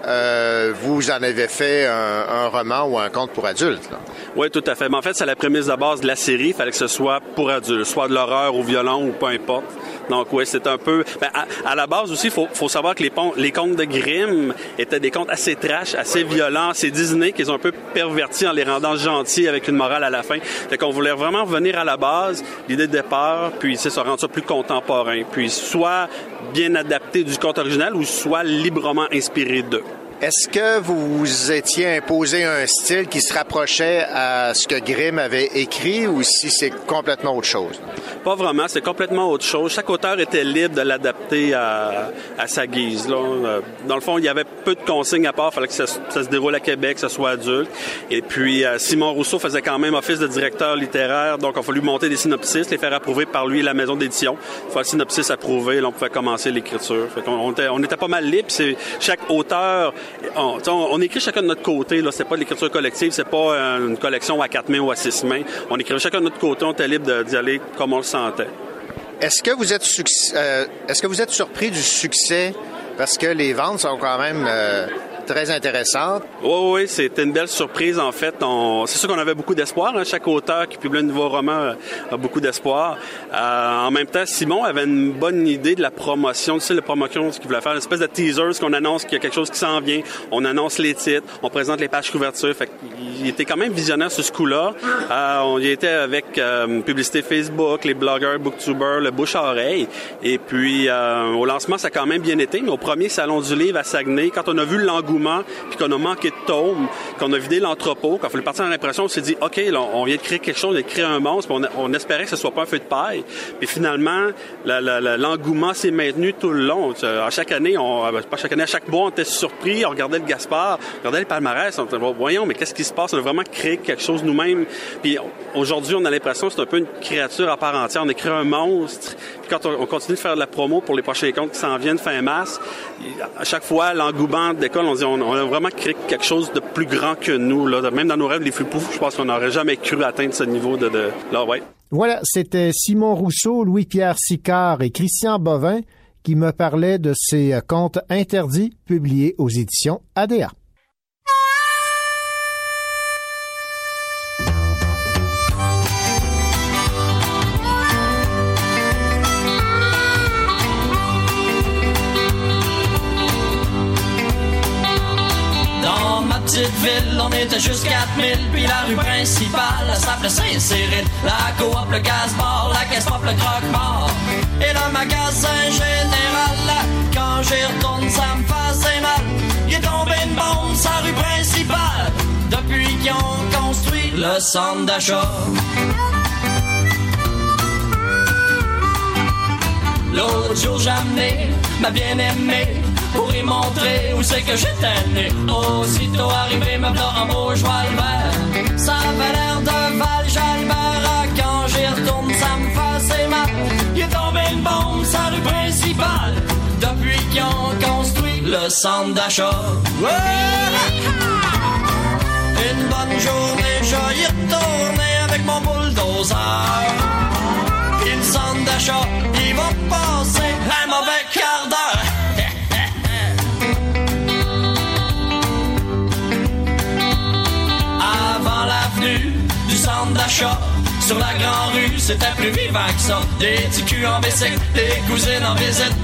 Euh, vous en avez fait un, un roman ou un conte pour adultes. là. Oui, tout à fait. Mais en fait, c'est la prémisse de base de la série. Il fallait que ce soit pour adultes, soit de l'horreur ou violent ou peu importe. Donc oui, c'est un peu. Ben, à, à la base aussi, il faut, faut savoir que les, pon- les contes de Grimm étaient des contes assez trash, assez violents, assez Disney, qu'ils ont un peu pervertis en les rendant gentils avec une morale à la fin. Fait qu'on voulait vraiment revenir à la base, l'idée de départ, puis c'est se rendre ça plus contemporain, puis soit bien adapté du conte original ou soit librement inspiré d'eux. Est-ce que vous étiez imposé un style qui se rapprochait à ce que Grimm avait écrit ou si c'est complètement autre chose? Pas vraiment, c'est complètement autre chose. Chaque auteur était libre de l'adapter à, à sa guise. Là. Euh, Dans le fond, il y avait peu de consignes à part. Il fallait que ça, se- ça déroule à Québec, que ce soit adulte. Et puis, euh, Simon Rousseau faisait quand même office de directeur littéraire. Donc, il a fallu monter des synopsis, les faire approuver par lui et la maison d'édition. Une fois le synopsis approuvé, là, on pouvait commencer l'écriture. Qu'on on était, on était pas mal libre. Chaque auteur, on, écrit chacun de notre côté. Là. C'est pas de l'écriture collective, c'est pas euh, une collection à quatre mains ou à six mains. On écrivait chacun de notre côté, on était libre d'y aller comme on le sentait. Est-ce que vous êtes euh, que vous êtes surpris du succès? Parce que les ventes sont quand même euh, très intéressantes? Oui, oui, c'était une belle surprise en fait. C'est sûr qu'on avait beaucoup d'espoir. hein. Chaque auteur qui publie un nouveau roman euh, a beaucoup d'espoir. Euh, en même temps, Simon avait une bonne idée de la promotion. Tu sais, la promotion, ce qu'il voulait faire, une espèce de teaser, ce qu'on annonce qu'il y a quelque chose qui s'en vient. On annonce les titres, on présente les pages couverture. Fait qu'il était quand même visionnaire sur ce coup-là. Euh, on était avec euh, publicité Facebook, les blogueurs, booktubers, le bouche à oreille. Et puis euh, au lancement, ça a quand même bien été. Mais au premier salon du livre à Saguenay, quand on a vu l'engouement, puis qu'on a manqué de tomes, qu'on a vidé l'entrepôt, qu'on a fallu partir en impression, on s'est dit, OK, là, on vient de créer quelque chose, de créer un monstre, puis on, on espérait que ce soit pas un feu de paille. Puis finalement, l'engouement s'est maintenu tout le long. À chaque année, on, euh, pas chaque année, à chaque mois, on était surpris, on regardait le Gaspard, on regardait le palmarès, on était, voyons, mais qu'est-ce qui se passe? On a vraiment créé quelque chose nous-mêmes. Puis on- aujourd'hui, on a l'impression que c'est un peu une créature à part entière. On a créé un monstre. Puis quand on, on continue de faire de la promo pour les prochains comptes qui s'en viennent fin mars, à chaque fois, l'engouement d'école, on dit, on, a vraiment créé quelque chose de plus grand que nous. Même dans nos rêves les plus poufs, je pense qu'on n'aurait jamais cru atteindre ce niveau de... là, ouais. Voilà, c'était Simon Rousseau, Louis-Pierre Sicard et Christian Bovin qui me parlaient de ces contes interdits publiés aux éditions ADA. Ville, on était juste 4000, puis la rue principale, elle s'appelait Saint-Cyril. La coop, le gaz-bar, la caisse pop, le croque-mort. Et le magasin général, quand j'y retourne, ça me faisait mal. Il est tombé une bombe sa rue principale, depuis qu'ils ont construit le centre d'achat. L'autre jour j'ai amené ma bien-aimée pour y montrer où c'est que j'étais né. Aussitôt arrivé, me en beau joie vert. Ça avait l'air de Val Jalbert. Quand j'y retourne, ça me fait mal. Il est tombé une bombe sa rue principale. Depuis qu'ils ont construit le centre d'achat. Une bonne journée, je y retourner avec mon bulldozer. Puis le centre d'achat, il va passer centre d'achat, sur la grande rue, c'était plus vivant que ça. Des petits culs en bicycle, des cousines en visite.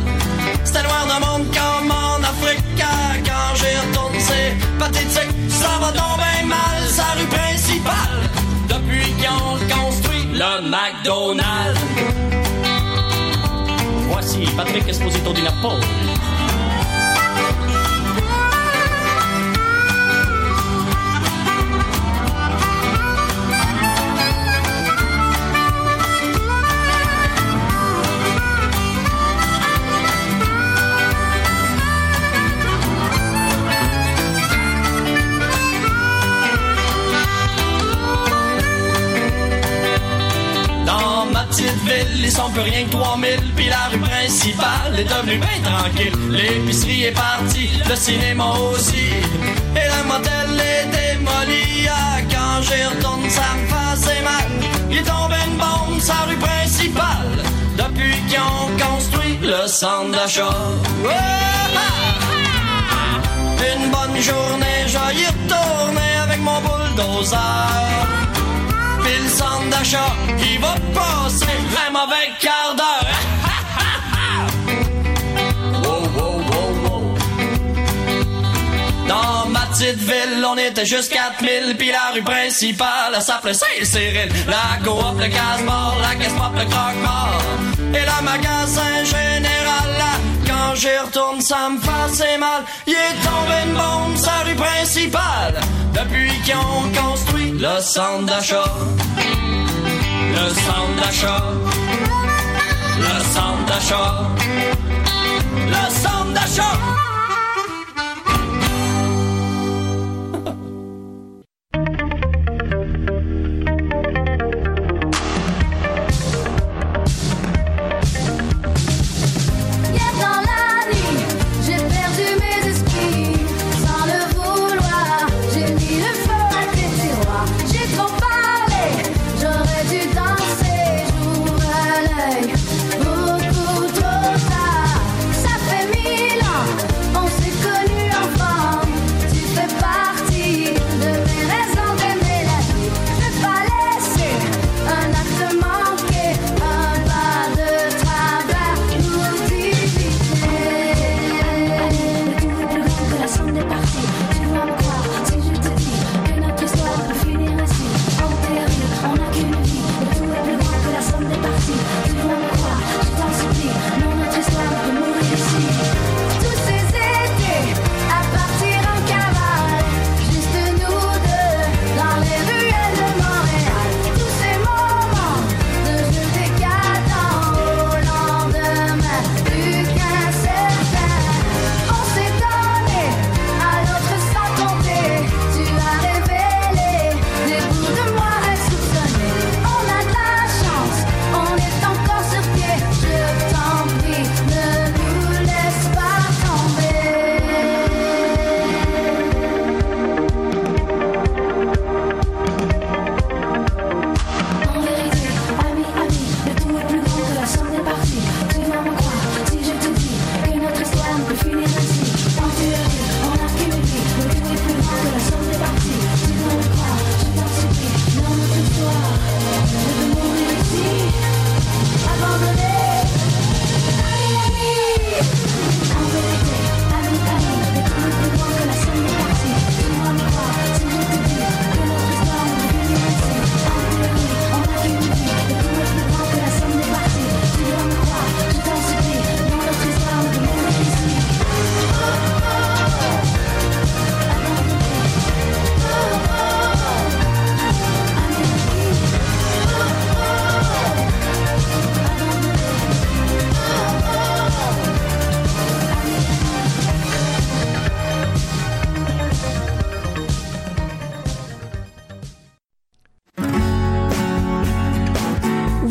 C'était noir de monde comme en Afrique. Quand j'y retourne, c'est pathétique. Ça va tomber mal, sa rue principale. Depuis qu'ils ont construit le McDonald's. Voici Patrick Esposito di Napoli. Petite ville, ils sont plus rien que 3000 Puis la rue principale est devenue bien tranquille. L'épicerie est partie, le cinéma aussi. Et le motel est démoli Ah, Quand j'y retourne, ça me assez mal. Il est tombé une bombe sur la rue principale. Depuis qu'ils ont construit le centre d'achat. Une bonne journée, je y retourner avec mon bulldozer puis le centre d'achat, il va passer un mauvais quart d'heure. Dans ma petite ville, on était juste 4000, puis la rue principale, elle s'appelait Saint-Cyril. La coop, le casse-mort, la caisse pop, le croque-mort. Et le magasin général, là, quand j'y retourne, ça me fait assez mal. Il est tombé une bombe la rue principale, depuis qu'ils ont construit le centre d'achat. Le centre d'achat. Le centre d'achat. Le centre d'achat.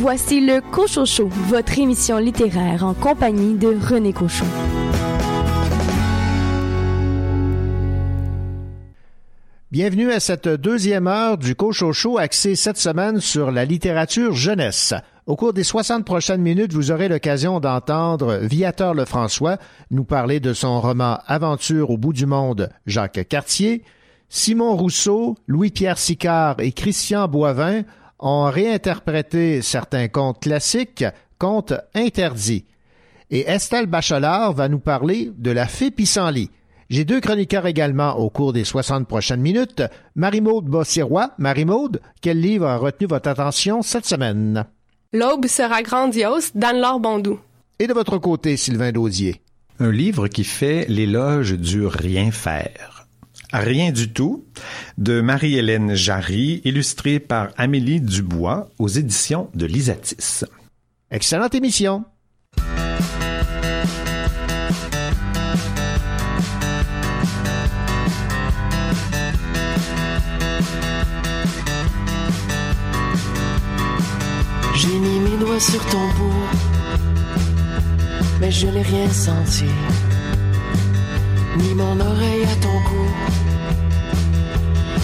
Voici le Cochocho, votre émission littéraire en compagnie de René Cochon. Bienvenue à cette deuxième heure du Cochocho axée cette semaine sur la littérature jeunesse. Au cours des 60 prochaines minutes, vous aurez l'occasion d'entendre Viateur Lefrançois nous parler de son roman Aventure au bout du monde, Jacques Cartier. Simon Rousseau, Louis-Pierre Sicard et Christian Boivin ont réinterprété certains contes classiques, contes interdits. Et Estelle Bachelard va nous parler de la fée Pissenlit. J'ai deux chroniqueurs également au cours des 60 prochaines minutes. Marie-Maude Bossirois. Marie-Maude, quel livre a retenu votre attention cette semaine? L'aube sera grandiose d'Anne-Laure Bondou. Et de votre côté, Sylvain Daudier? Un livre qui fait l'éloge du rien faire. Rien du tout, de Marie-Hélène Jarry, illustré par Amélie Dubois aux éditions de Lisatis. Excellente émission. J'ai mis mes doigts sur ton bout, mais je n'ai rien senti, ni mon oreille à ton cou.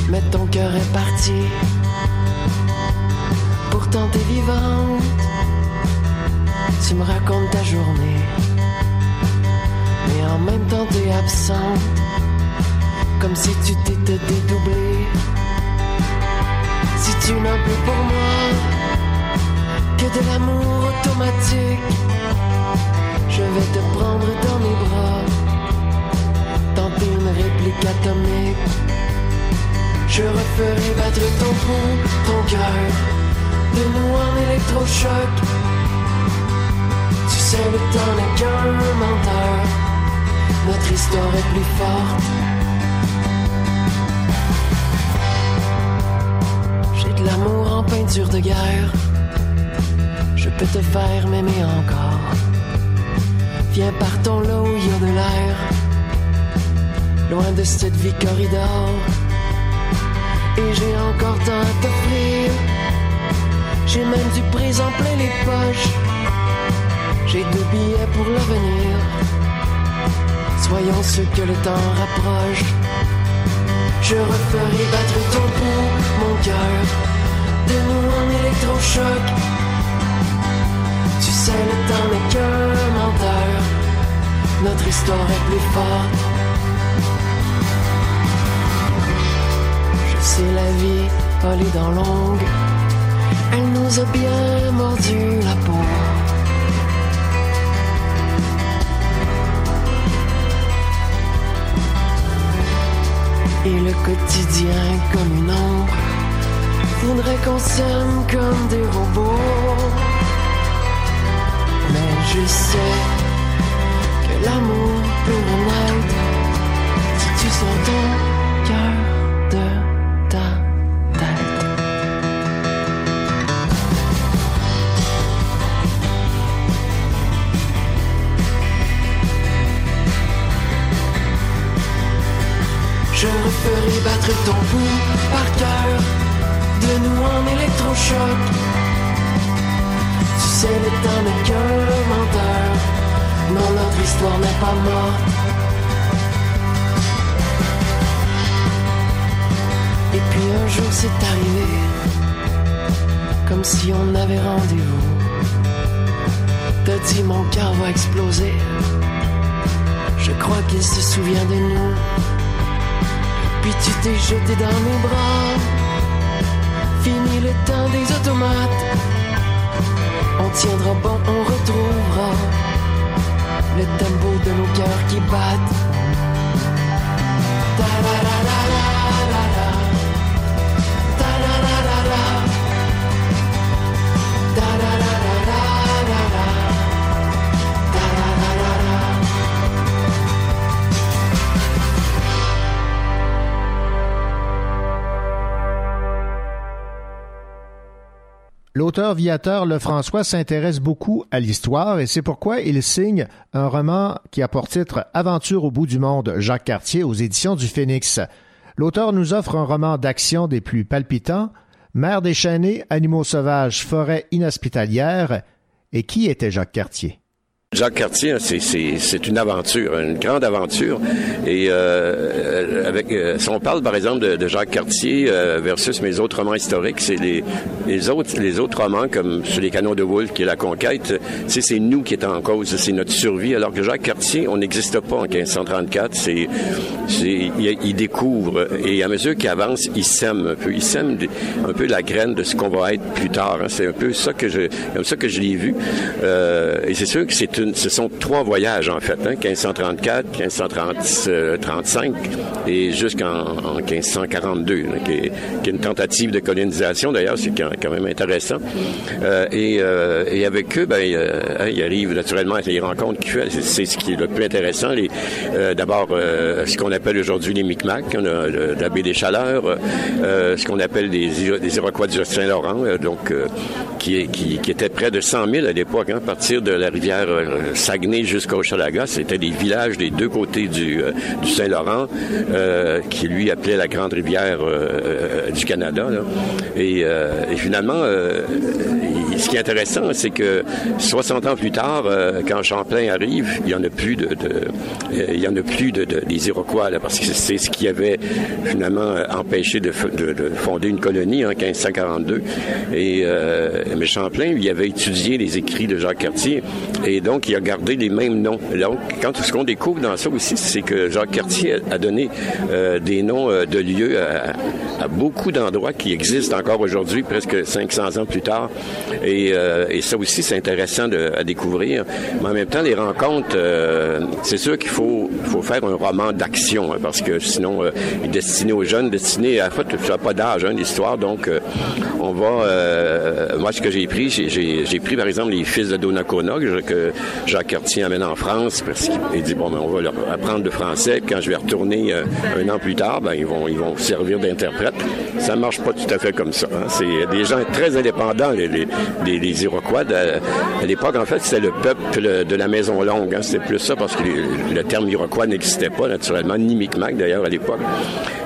Mais ton cœur est parti, pourtant t'es vivante. Tu me racontes ta journée, mais en même temps t'es absente, comme si tu t'étais dédoublée. Si tu n'as plus pour moi que de l'amour automatique. Je vais te prendre dans mes bras, tenter une réplique atomique. Je referai battre ton pouls, ton cœur, de nous en électrochoc. Tu sais, le temps n'est qu'un menteur, notre histoire est plus forte. J'ai de l'amour en peinture de guerre je peux te faire m'aimer encore. Viens partons là où il de l'air, loin de cette vie corridor. Et j'ai encore tant à t'offrir. J'ai même du présent plein les poches. J'ai deux billets pour l'avenir. Soyons ceux que le temps rapproche. Je referai battre ton pouls, mon cœur, de nous en électrochoc. Tu sais, le temps n'est qu'un menteur. Notre histoire est plus forte. Sais, la vie a les dents longues. Elle nous a bien mordu la peau. Et le quotidien comme une ombre voudrait qu'on s'aime comme des robots. Mais je sais que l'amour peut renaître si tu sens ton cœur ton pouls par cœur, de nous en électrochoc. Tu sais, le temps n'est qu'un menteur. Non, notre histoire n'est pas morte. Et puis un jour c'est arrivé, comme si on avait rendez-vous. T'as dit mon cœur va exploser. Je crois qu'il se souvient de nous. Puis tu t'es jeté dans mes bras. Fini le temps des automates. On tiendra bon, on retrouvera le tempo de nos cœurs qui battent. L'auteur Viateur Lefrançois s'intéresse beaucoup à l'histoire et c'est pourquoi il signe un roman qui a pour titre Aventure au bout du monde, Jacques Cartier aux éditions du Phénix. L'auteur nous offre un roman d'action des plus palpitants, des Chênés, animaux sauvages, forêts inhospitalières. Et qui était Jacques Cartier? Jacques Cartier, c'est une aventure, une grande aventure. Et euh, avec, euh, si on parle par exemple de, Jacques Cartier euh, versus mes autres romans historiques, c'est les, autres les autres romans comme sur les canons de Wolfe qui est la conquête, c'est nous qui est en cause, c'est notre survie. Alors que Jacques Cartier, on n'existe pas en 1534. C'est il, découvre et à mesure qu'il avance, il sème un peu, il sème un peu la graine de ce qu'on va être plus tard. Hein. C'est un peu ça que je comme ça que je l'ai vu. et c'est sûr que c'est ce sont trois voyages en fait, hein, 1534, 1535 et jusqu'en 1542, qui, est, une tentative de colonisation d'ailleurs, c'est quand même intéressant. Euh, et, euh, et, avec eux, ben, euh, il arrive naturellement les rencontres c'est ce qui est le plus intéressant. Euh, D'abord, euh, ce qu'on appelle aujourd'hui les Micmacs, la baie des Chaleurs, ce qu'on appelle des, Iroquois du Saint-Laurent, donc qui, qui, qui était près de 100 000 à l'époque, hein, à partir de la rivière Saguenay jusqu'au Chalaga, c'était des villages des deux côtés du, euh, Saint-Laurent, euh, qui lui appelait la grande rivière euh, du Canada. Et, finalement, ce qui est intéressant, c'est que 60 ans plus tard, quand Champlain arrive, il y en a plus de, il y en a plus de, de des Iroquois là, parce que c'est ce qui avait finalement empêché de, de fonder une colonie en 1542. Et mais Champlain, lui, avait étudié les écrits de Jacques Cartier et donc il a gardé les mêmes noms. Donc, quand ce qu'on découvre dans ça aussi, c'est que Jacques Cartier a donné euh, des noms euh, de lieux à, beaucoup d'endroits qui existent encore aujourd'hui, presque 500 ans plus tard. Et, euh, et ça aussi, c'est intéressant à découvrir. Mais en même temps, les rencontres, c'est sûr qu'il faut, faire un roman d'action, hein, parce que sinon, il est destiné aux jeunes, destiné à... En fait, n'as pas d'âge, hein, l'histoire, donc on va... moi, ce que j'ai pris, j'ai pris, par exemple, les fils de Donnacona, que Jacques Cartier amène en France parce qu'il dit bon ben, on va leur apprendre le français. Quand je vais retourner euh, un an plus tard, ben ils vont servir d'interprète. Ça marche pas tout à fait comme ça. Hein. C'est des gens très indépendants les, les, Iroquois. à l'époque en fait c'était le peuple de la Maison Longue. Hein. C'était plus ça parce que le terme Iroquois n'existait pas naturellement ni Micmac d'ailleurs à l'époque.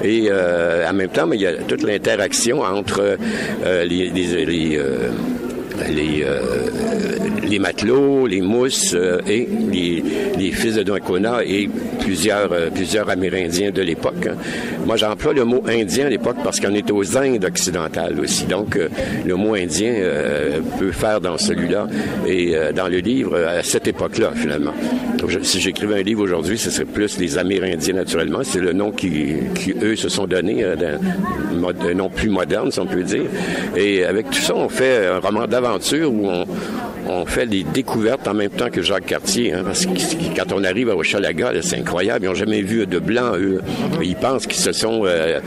Et euh, en même temps, mais il y a toute l'interaction entre euh, les, les matelots, les mousses euh, et les, fils de Donnacona et plusieurs, euh, plusieurs Amérindiens de l'époque. Hein. Moi, j'emploie le mot indien à l'époque parce qu'on est aux Indes occidentales aussi. Donc, le mot indien peut faire dans celui-là et dans le livre à cette époque-là, finalement. Si j'écrivais un livre aujourd'hui, ce serait plus les Amérindiens, naturellement. C'est le nom qui, eux, se sont donnés, d'un nom plus moderne, si on peut dire. Et avec tout ça, on fait un roman d'avant où on, on fait des découvertes en même temps que Jacques Cartier. Hein, parce que quand on arrive à Hochelaga, c'est incroyable. Ils n'ont jamais vu de blanc, eux. Ils pensent qu'ils se sont, euh,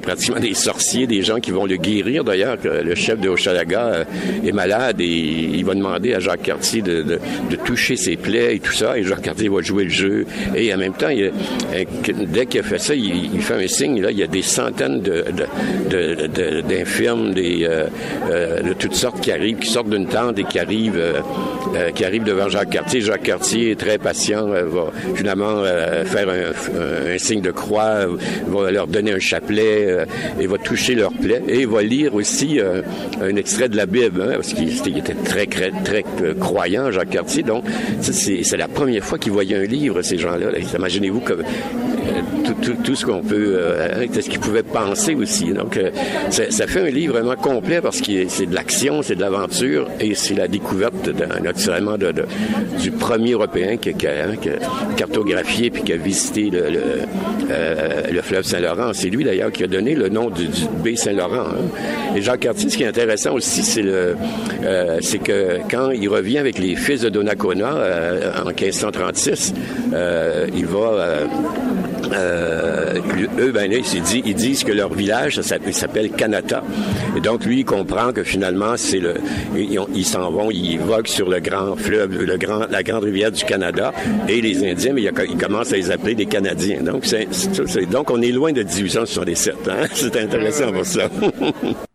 pratiquement des sorciers, des gens qui vont le guérir. D'ailleurs, le chef de Hochelaga euh, est malade et il va demander à Jacques Cartier de, de, de, toucher ses plaies et tout ça. Et Jacques Cartier va jouer le jeu. Et en même temps, euh, dès qu'il a fait ça, il, fait un signe. Il y a des centaines de, d'infirmes, euh, de toutes sortes qui arrivent, qui sortent d'une tente et qui arrivent euh, euh, qui arrive devant Jacques Cartier. Jacques Cartier est très patient, euh, va finalement faire un, signe de croix, va leur donner un chapelet et va toucher leur plaie. Et il va lire aussi un extrait de la Bible, hein, parce qu'il était très, très, très croyant, Jacques Cartier. Donc, c'est la première fois qu'il voyait un livre, ces gens-là. Imaginez-vous comme tout, tout, ce qu'on peut, euh, ce qu'ils pouvaient penser aussi. Donc, ça, fait un livre vraiment complet parce que c'est de l'action, c'est de l'aventure et c'est la découverte naturellement du premier Européen qui, qui, a, cartographié puis qui a visité le, le, euh, le fleuve Saint-Laurent. C'est lui d'ailleurs qui a donné le nom du, du baie Saint-Laurent. Hein. Et Jacques Cartier, ce qui est intéressant aussi, c'est euh, que quand il revient avec les fils de Donnacona euh, en 1536, euh, il va euh, eux, ben là, ils, disent, ils disent que leur village, ça s'appelle Kanata. Et donc, lui, il comprend que finalement, c'est le, ils s'en vont, ils voguent sur le grand fleuve, le grand, la grande rivière du Canada. Et les Indiens, mais ils commencent à les appeler des Canadiens. Donc, c'est, donc on est loin de 1867. Hein? C'est intéressant pour ça.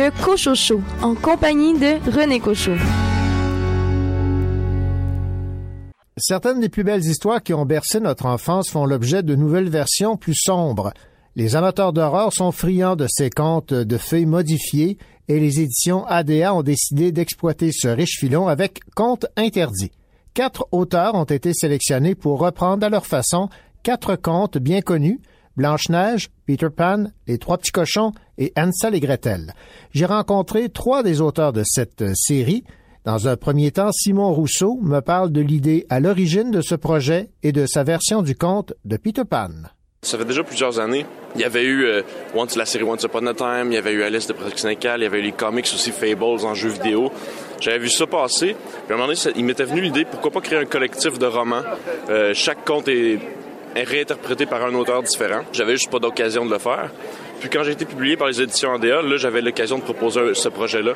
le Cochocho en compagnie de René Cochot. Certaines des plus belles histoires qui ont bercé notre enfance font l'objet de nouvelles versions plus sombres. Les amateurs d'horreur sont friands de ces contes de feuilles modifiés et les éditions ADA ont décidé d'exploiter ce riche filon avec Contes interdits. Quatre auteurs ont été sélectionnés pour reprendre à leur façon quatre contes bien connus Blanche-Neige, Peter Pan, Les Trois Petits Cochons et Hansel et Gretel. J'ai rencontré trois des auteurs de cette euh, série. Dans un premier temps, Simon Rousseau me parle de l'idée à l'origine de ce projet et de sa version du conte de Peter Pan. Ça fait déjà plusieurs années. Il y avait eu euh, Once, la série Once Upon a Time, il y avait eu Alice de Syndicale, il y avait eu les comics aussi Fables en jeu vidéo. J'avais vu ça passer. Puis à un moment donné, il m'était venu l'idée, pourquoi pas créer un collectif de romans? Euh, chaque conte est réinterprété par un auteur différent. J'avais juste pas d'occasion de le faire. Puis quand j'ai été publié par les éditions ADA, là, j'avais l'occasion de proposer ce projet-là.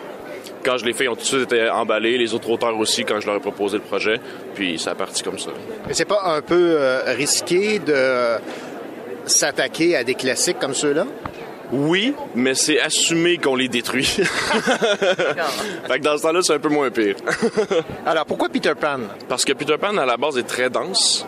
Quand je l'ai fait, ils ont tout de suite été emballés, les autres auteurs aussi, quand je leur ai proposé le projet. Puis ça a parti comme ça. Mais c'est pas un peu euh, risqué de s'attaquer à des classiques comme ceux-là? Oui, mais c'est assumé qu'on les détruit. fait que dans ce temps-là, c'est un peu moins pire. Alors, pourquoi Peter Pan? Parce que Peter Pan, à la base, est très dense.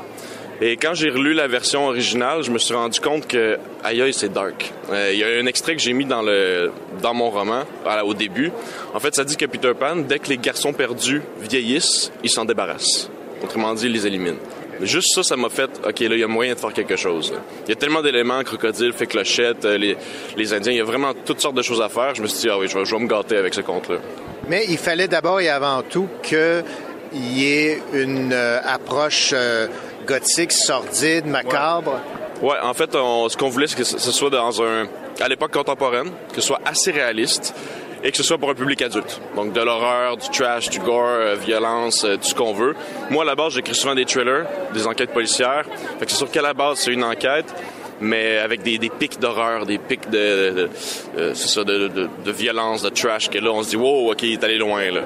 Et quand j'ai relu la version originale, je me suis rendu compte que, aïe aïe, c'est dark. Euh, Il y a un extrait que j'ai mis dans, le, dans mon roman, au début. En fait, ça dit que Peter Pan, dès que les garçons perdus vieillissent, ils s'en débarrassent. Autrement dit, ils les éliminent. Juste ça, ça m'a fait, OK, là, il y a moyen de faire quelque chose. Il y a tellement d'éléments, crocodile, fait clochette, euh, les, les Indiens, il y a vraiment toutes sortes de choses à faire. Je me suis dit, ah oui, je vais, me gâter avec ce conte-là. Mais il fallait d'abord et avant tout qu'il y ait une euh, approche gothique, sordide, macabre. Ouais, en fait, ce qu'on voulait, c'est que ce soit dans un, à l'époque contemporaine, que ce soit assez réaliste et que ce soit pour un public adulte. Donc de l'horreur, du trash, du gore, euh, violence, euh, tout ce qu'on veut. Moi, à la base, j'écris souvent des thrillers, des enquêtes policières. Fait que c'est sûr qu'à la base, c'est une enquête, mais avec des, pics d'horreur, des pics de, de- euh, ça, de, de- de violence, de trash, que là, on se dit, wow, ok, il est allé loin, là.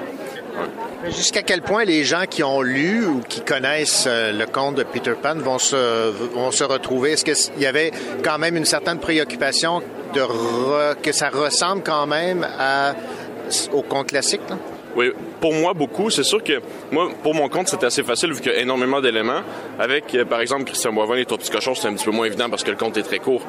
Jusqu'à quel point les gens qui ont lu ou qui connaissent euh, le conte de Peter Pan vont se, vont se retrouver? Est-ce qu'il y avait quand même une certaine préoccupation de que ça ressemble quand même au conte classique? Oui, pour moi, beaucoup. C'est sûr que moi, pour mon compte, c'était assez facile vu qu'il y a énormément d'éléments. Avec, euh, par exemple, Christian Boivin, trois petits cochons, c'était un petit peu moins évident parce que le compte est très court.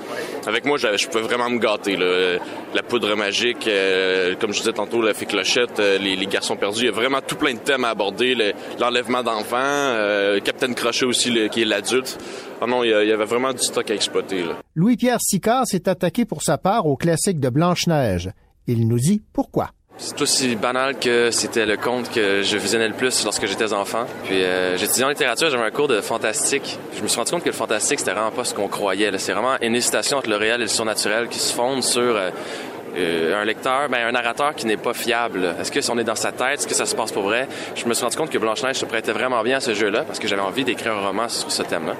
Avec moi, je, pouvais vraiment me gâter. là. Euh, La poudre magique, euh, comme je disais tantôt, la fée clochette, les, garçons perdus. Il y a vraiment tout plein de thèmes à aborder. Le- L'enlèvement d'enfants, Captain Crochet aussi, qui est l'adulte. Ah non, il y, avait vraiment du stock à exploiter. Louis-Pierre Sicard s'est attaqué pour sa part au classique de Blanche-Neige. Il nous dit pourquoi. C'est aussi banal que c'était le conte que je visionnais le plus lorsque j'étais enfant. Puis euh, j'étudiais en littérature, j'avais un cours de fantastique. Je me suis rendu compte que le fantastique, c'était vraiment pas ce qu'on croyait. C'est vraiment une hésitation entre le réel et le surnaturel qui se fondent sur euh, euh, un lecteur, ben, un narrateur qui n'est pas fiable. Est-ce que si on est dans sa tête, est-ce que ça se passe pour vrai? Je me suis rendu compte que Blanche-Neige se prêtait vraiment bien à ce jeu-là parce que j'avais envie d'écrire un roman sur ce thème-là.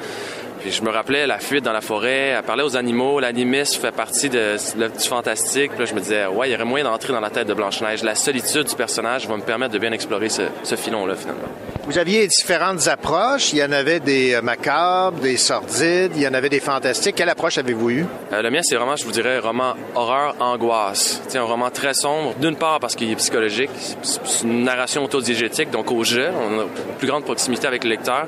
Puis je me rappelais la fuite dans la forêt, elle parlait aux animaux, l'animisme fait partie de, le- du fantastique. Puis là, je me disais, ouais, il y aurait moyen d'entrer dans la tête de Blanche-Neige. La solitude du personnage va me permettre de bien explorer ce, ce filon-là, finalement. Vous aviez différentes approches. Il y en avait des euh, macabres, des sordides, il y en avait des fantastiques. Quelle approche avez-vous eue? Euh, le mien, c'est vraiment, je vous dirais, roman horreur, angoisse. C'est un roman très sombre, d'une part parce qu'il est psychologique, c'est une narration autodiégétique, donc au jeu, on a une plus grande proximité avec le lecteur.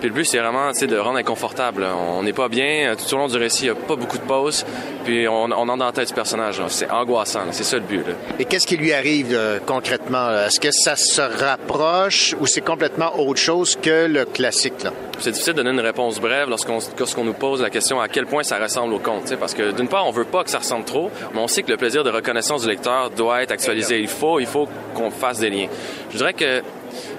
Puis le but, c'est vraiment de rendre inconfortable. On n'est pas bien, tout au long du récit, il n'y a pas beaucoup de pauses, puis on, on entre dans la tête du personnage. C'est angoissant, c'est ça le but. là. Et qu'est-ce qui lui arrive euh, concrètement? Est-ce que ça se rapproche ou c'est complètement autre chose que le classique? Là? C'est difficile de donner une réponse brève lorsqu'on lorsqu'on nous pose la question à quel point ça ressemble au conte. Parce que d'une part, on veut pas que ça ressemble trop, mais on sait que le plaisir de reconnaissance du lecteur doit être actualisé. Il faut, il faut qu'on fasse des liens. Je dirais que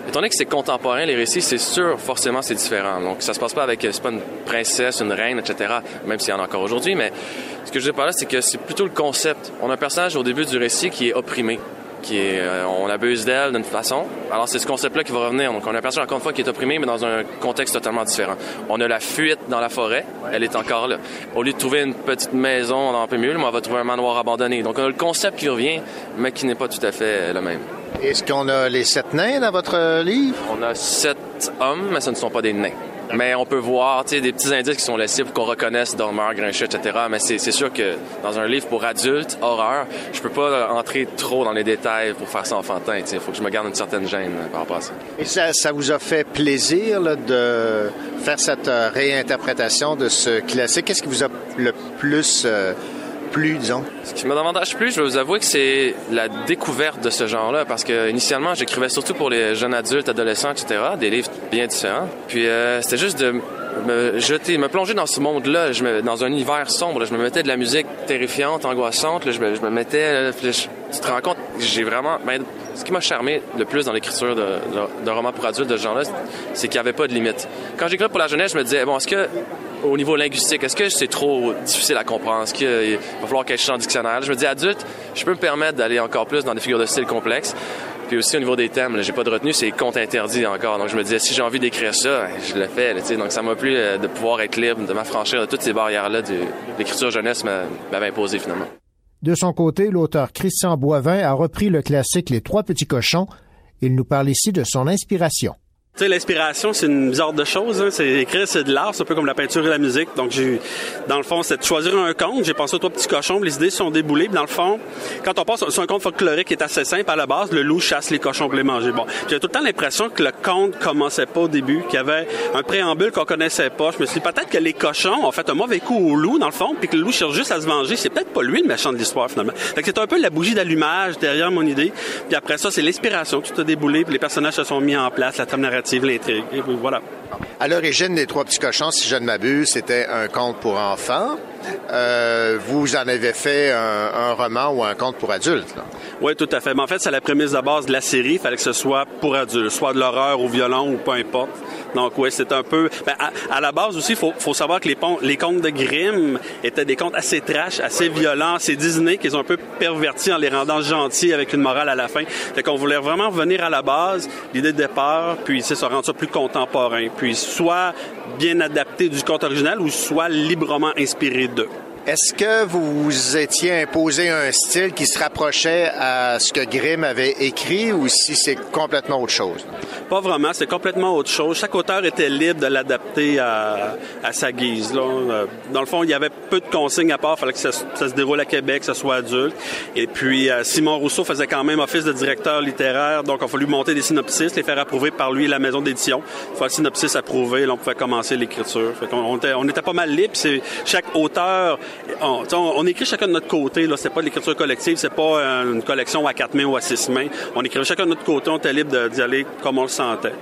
Étant donné que c'est contemporain, les récits, c'est sûr, forcément, c'est différent. Donc, ça se passe pas avec, euh, c'est pas une princesse, une reine, etc., même s'il y en a encore aujourd'hui, mais ce que je veux dire par là, c'est que c'est plutôt le concept. On a un personnage au début du récit qui est opprimé, qui est, euh, on abuse d'elle d'une façon. Alors, c'est ce concept-là qui va revenir. Donc, on a un personnage, encore une fois, qui est opprimé, mais dans un contexte totalement différent. On a la fuite dans la forêt, elle est encore là. Au lieu de trouver une petite maison dans mieux, on va trouver un manoir abandonné. Donc, on a le concept qui revient, mais qui n'est pas tout à fait le même. Est-ce qu'on a les sept nains dans votre euh, livre? On a sept hommes, mais ce ne sont pas des nains. Mais on peut voir des petits indices qui sont laissés pour qu'on reconnaisse Dormeur, Grincheux, etc. Mais c'est sûr que dans un livre pour adultes, horreur, je peux pas entrer trop dans les détails pour faire ça enfantin. Il faut que je me garde une certaine gêne euh, par rapport à ça. Et ça, ça vous a fait plaisir là, de faire cette euh, réinterprétation de ce classique? Qu'est-ce qui vous a le plus euh, plu, disons? Ce qui m'a davantage plu, je vais vous avouer que c'est la découverte de ce genre-là, parce que initialement, j'écrivais surtout pour les jeunes adultes, adolescents, etc., des livres bien différents. Puis euh, c'était juste de me jeter, me plonger dans ce monde-là, je me, dans un univers sombre. je me mettais de la musique terrifiante, angoissante. là, je, me, je me mettais, tu te rends compte, j'ai vraiment, ben, ce qui m'a charmé le plus dans l'écriture de- de- d'un roman pour adultes de ce genre-là, c'est qu'il n'y avait pas de limite. Quand j'écrivais pour la jeunesse, je me disais, bon, est-ce que au niveau linguistique, est-ce que c'est trop difficile à comprendre? Est-ce qu'il va falloir que je le dictionnaire? Je me dis, adulte, je peux me permettre d'aller encore plus dans des figures de style complexes. Puis aussi au niveau des thèmes, j'ai pas de retenue, c'est compte interdit encore. Donc je me disais, si j'ai envie d'écrire ça, je le fais. là, donc ça m'a plu euh, de pouvoir être libre, de m'affranchir de toutes ces barrières-là de l'écriture jeunesse m'a- m'avait imposé finalement. De son côté, l'auteur Christian Boivin a repris le classique Les Trois Petits Cochons. Il nous parle ici de son inspiration. Tu sais, l'inspiration, c'est une bizarre de choses. Hein. C'est écrire, c'est de l'art, c'est un peu comme la peinture et la musique. Donc, j'ai, dans le fond, c'est de choisir un conte. J'ai pensé aux trois petits cochons. Les idées sont déboulées. Dans le fond, quand on passe sur un conte folklorique qui est assez simple à la base, le loup chasse les cochons pour les manger. Bon, j'ai tout le temps l'impression que le conte commençait pas au début, qu'il y avait un préambule qu'on connaissait pas. Je me suis dit peut-être que les cochons ont fait un mauvais coup au loup, dans le fond, puis que le loup cherche juste à se venger. C'est peut-être pas lui le méchant de l'histoire finalement. Fait c'est un peu la bougie d'allumage derrière mon idée. Puis après ça, c'est l'inspiration. Tout a déboulé, puis les personnages se sont mis en place, la trame narrative, À l'origine des Trois Petits Cochons, si je ne m'abuse, c'était un conte pour enfants. Euh, vous en avez fait un, un roman ou un conte pour adultes. là. Oui, tout à fait. Mais en fait, c'est la prémisse de base de la série. Il fallait que ce soit pour adultes, soit de l'horreur ou violent ou peu importe. Donc oui, c'est un peu... Ben, à, à la base aussi, il faut, faut savoir que les, pon- les contes de Grimm étaient des contes assez trash, assez violents, assez Disney, qu'ils ont un peu pervertis en les rendant gentils avec une morale à la fin. Fait qu'on voulait vraiment revenir à la base, l'idée de départ, puis c'est ça rendre ça plus contemporain. Puis soit bien adapté du conte original ou soit librement inspiré d'eux. Est-ce que vous vous étiez imposé un style qui se rapprochait à ce que Grimm avait écrit ou si c'est complètement autre chose? Pas vraiment, c'est complètement autre chose. Chaque auteur était libre de l'adapter à, à, sa guise. Là. Euh, dans le fond, il y avait peu de consignes à part. Il fallait que ça, ça, se déroule à Québec, que ce soit adulte. Et puis, euh, Simon Rousseau faisait quand même office de directeur littéraire, donc il a fallu monter des synopsis, les faire approuver par lui et la maison d'édition. Il fallait synopsis approuvé, là, on pouvait commencer l'écriture. On, on, était, on était pas mal libre. Chaque auteur on, écrit chacun de notre côté. Là, c'est pas de l'écriture collective, c'est pas une collection à quatre mains ou à six mains. On écrit chacun de notre côté. On était libre d'y aller comme on le sentait.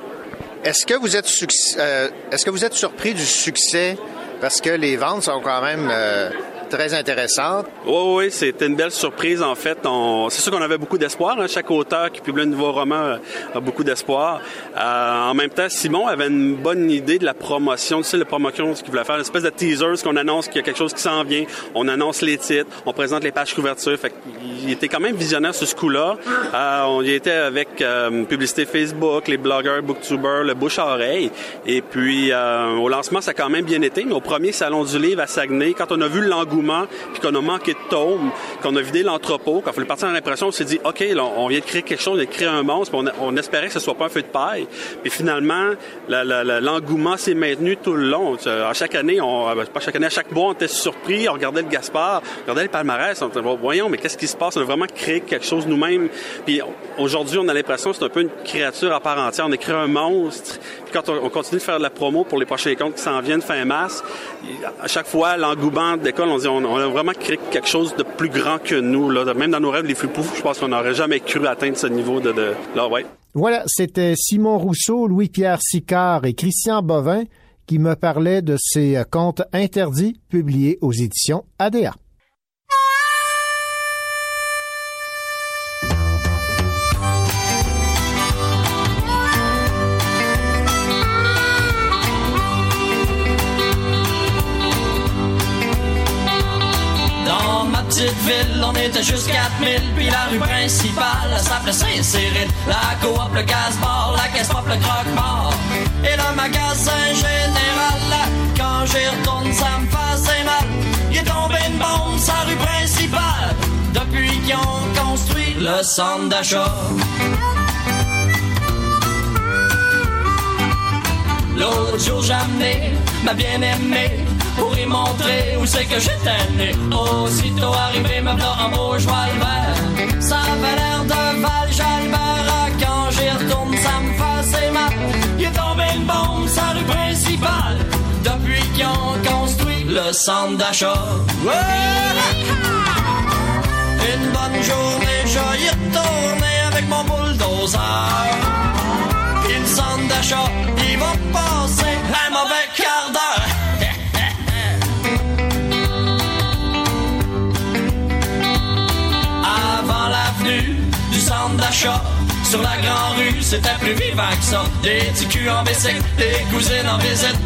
Est-ce que vous êtes euh, est-ce que vous êtes surpris du succès? Parce que les ventes sont quand même euh, très intéressante. Oui, oui, c'était une belle surprise en fait. C'est sûr qu'on avait beaucoup d'espoir. Hein. Chaque auteur qui publie un nouveau roman euh, a beaucoup d'espoir. Euh, en même temps, Simon avait une bonne idée de la promotion, tu sais, la promotion, ce qu'il voulait faire, une espèce de teaser, ce qu'on annonce qu'il y a quelque chose qui s'en vient. On annonce les titres, on présente les pages couverture. Fait il était quand même visionnaire sur ce coup-là. Euh, on y était avec euh, publicité Facebook, les blogueurs, booktubers, le bouche-oreille. Et puis, euh, au lancement, ça a quand même bien été. Mais au premier salon du livre à Saguenay, quand on a vu l'engouement puis qu'on a manqué de tomes, qu'on a vidé l'entrepôt, qu'on fallu partir dans l'impression, on s'est dit, OK, là, on vient de créer quelque chose, de créer un monstre, on, on, espérait que ce soit pas un feu de paille. Puis finalement, l'engouement s'est maintenu tout le long. À chaque année, on, euh, pas chaque année, à chaque mois, on était surpris, on regardait le Gaspard, on regardait le palmarès, on était, voyons, mais qu'est-ce qui se passe? On a vraiment créé quelque chose nous-mêmes. Puis aujourd'hui, on a l'impression que c'est un peu une créature à part entière. On a créé un monstre. Puis quand on, continue de faire de la promo pour les prochains comptes qui s'en viennent fin mars, à chaque fois, l'engouement d'école, on dit on, a vraiment créé quelque chose de plus grand que nous. Là. Même dans nos rêves les plus poufs, je pense qu'on n'aurait jamais cru atteindre ce niveau de... de... Là, ouais. Voilà, c'était Simon Rousseau, Louis-Pierre Sicard et Christian Bovin qui me parlaient de ces contes interdits publiés aux éditions ADA. Petite ville, on était juste 4000, puis la rue principale s'appelait Saint-Cyril. La coop, le gaz-bar, la caisse le croque-mort. Et le magasin général, quand j'y retourne, ça me faisait mal. Il est tombé une bombe sa rue principale, depuis qu'ils ont construit le centre d'achat. L'autre jour, j'ai ma bien-aimée pour y montrer où c'est que j'étais né. Aussitôt arrivé, me en beau cheval vert. Ça avait l'air de Val Jalbert. Quand j'y retourne, ça me faisait mal. Il est tombé une bombe sa rue principale. Depuis qu'ils ont construit le centre d'achat. Une bonne journée, je y retourner avec mon bulldozer. Le centre d'achat, il va passer un mauvais quart d'heure. D'achat. Sur la grande rue, c'était plus vivant que ça. Des petits en bicycle, des cousines en visite.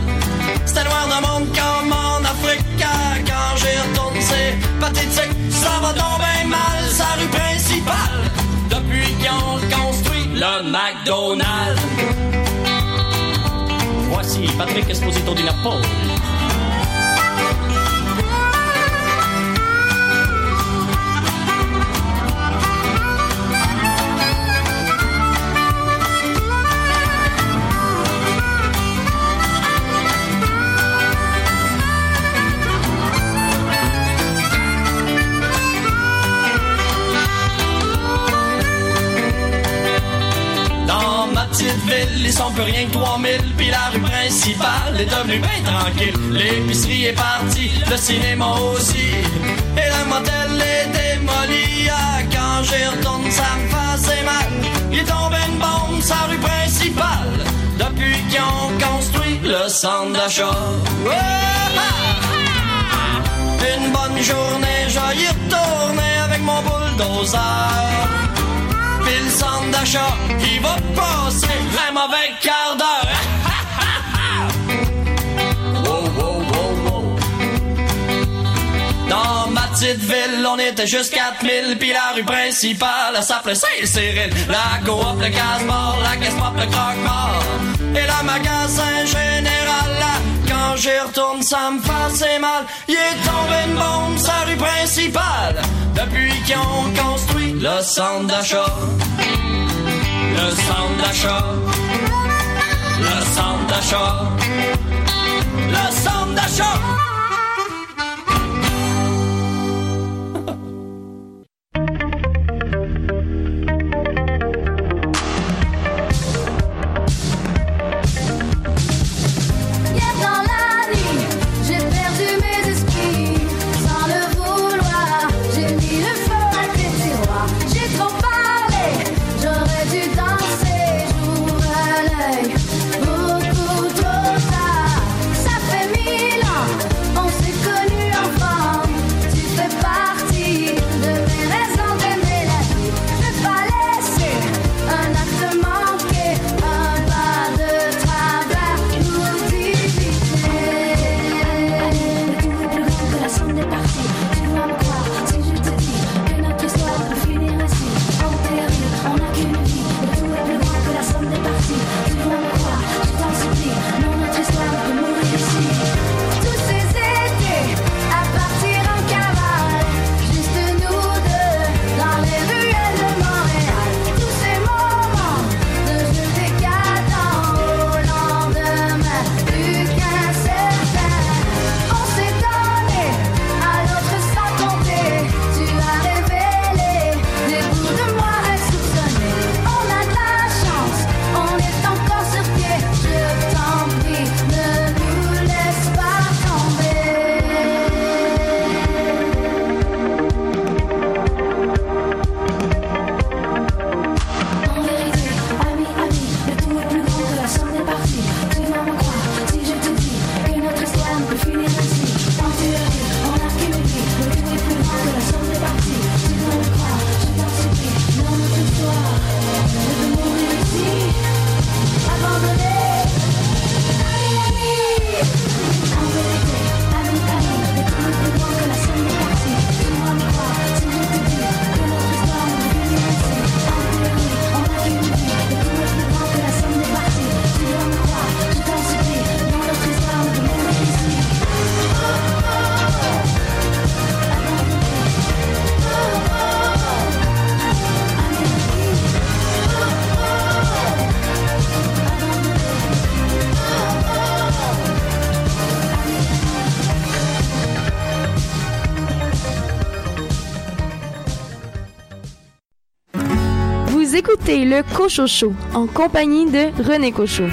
C'était noir de monde comme en Afrique. Quand j'y retourne, c'est pathétique. Ça va tomber mal, sa rue principale. Depuis qu'ils ont construit le McDonald's. Voici Patrick Esposito du Napoli. Ils sont plus rien que 3000, puis la rue principale est devenue bien tranquille. L'épicerie est partie, le cinéma aussi, et le motel est démoli. Ah, quand j'y retourne, ça me faisait mal. Il est tombé une bombe sa rue principale, depuis qu'ils ont construit le centre d'achat. Une bonne journée, j'y retourner avec mon bulldozer le centre d'achat, il va passer un mauvais quart d'heure. Dans ma petite ville, on était juste 4000, puis la rue principale ça s'appelait Saint-Cyril. La Goop, le casse-mort, la casse-pop, le croque-mort, et la magasin général. Quand j'y retourne, ça me fait mal. Il est tombé une bombe, sa rue principale. Depuis qu'ils ont construit le centre d'achat, le centre d'achat, le centre d'achat, le centre d'achat. Vous écoutez le Cochocho en compagnie de René Cochot.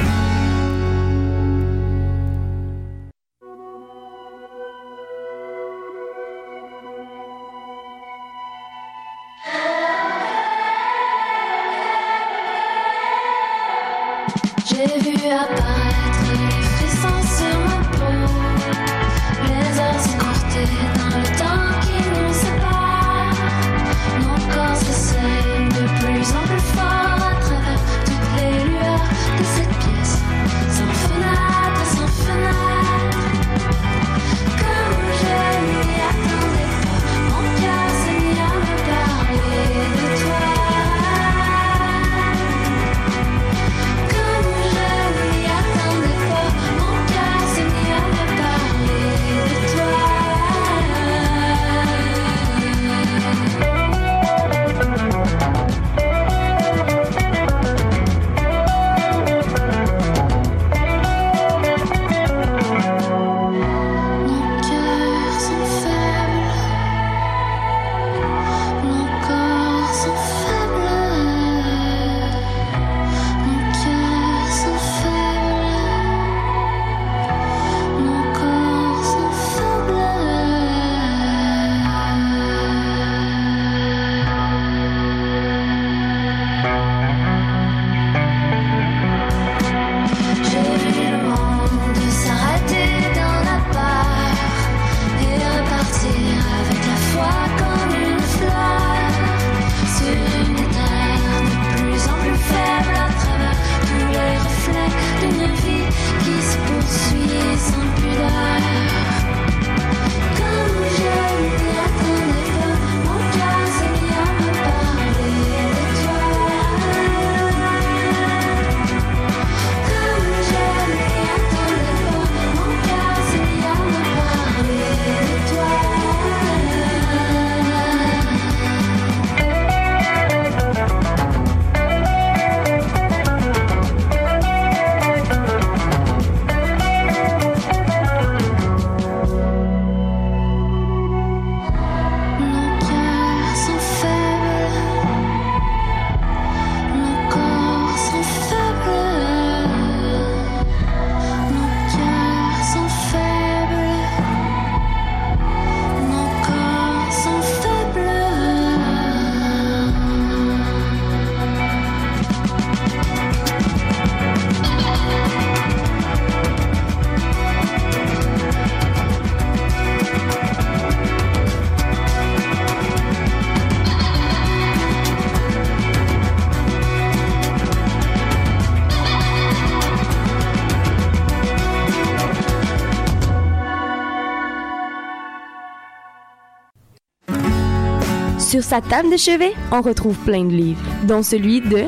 Sa table de chevet, on retrouve plein de livres, dont celui de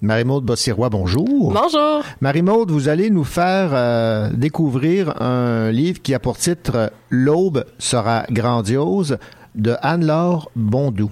Marie-Maude Bossirois, bonjour. Bonjour. Marie-Maude, vous allez nous faire euh, découvrir un livre qui a pour titre L'aube sera grandiose de Anne-Laure Bondou.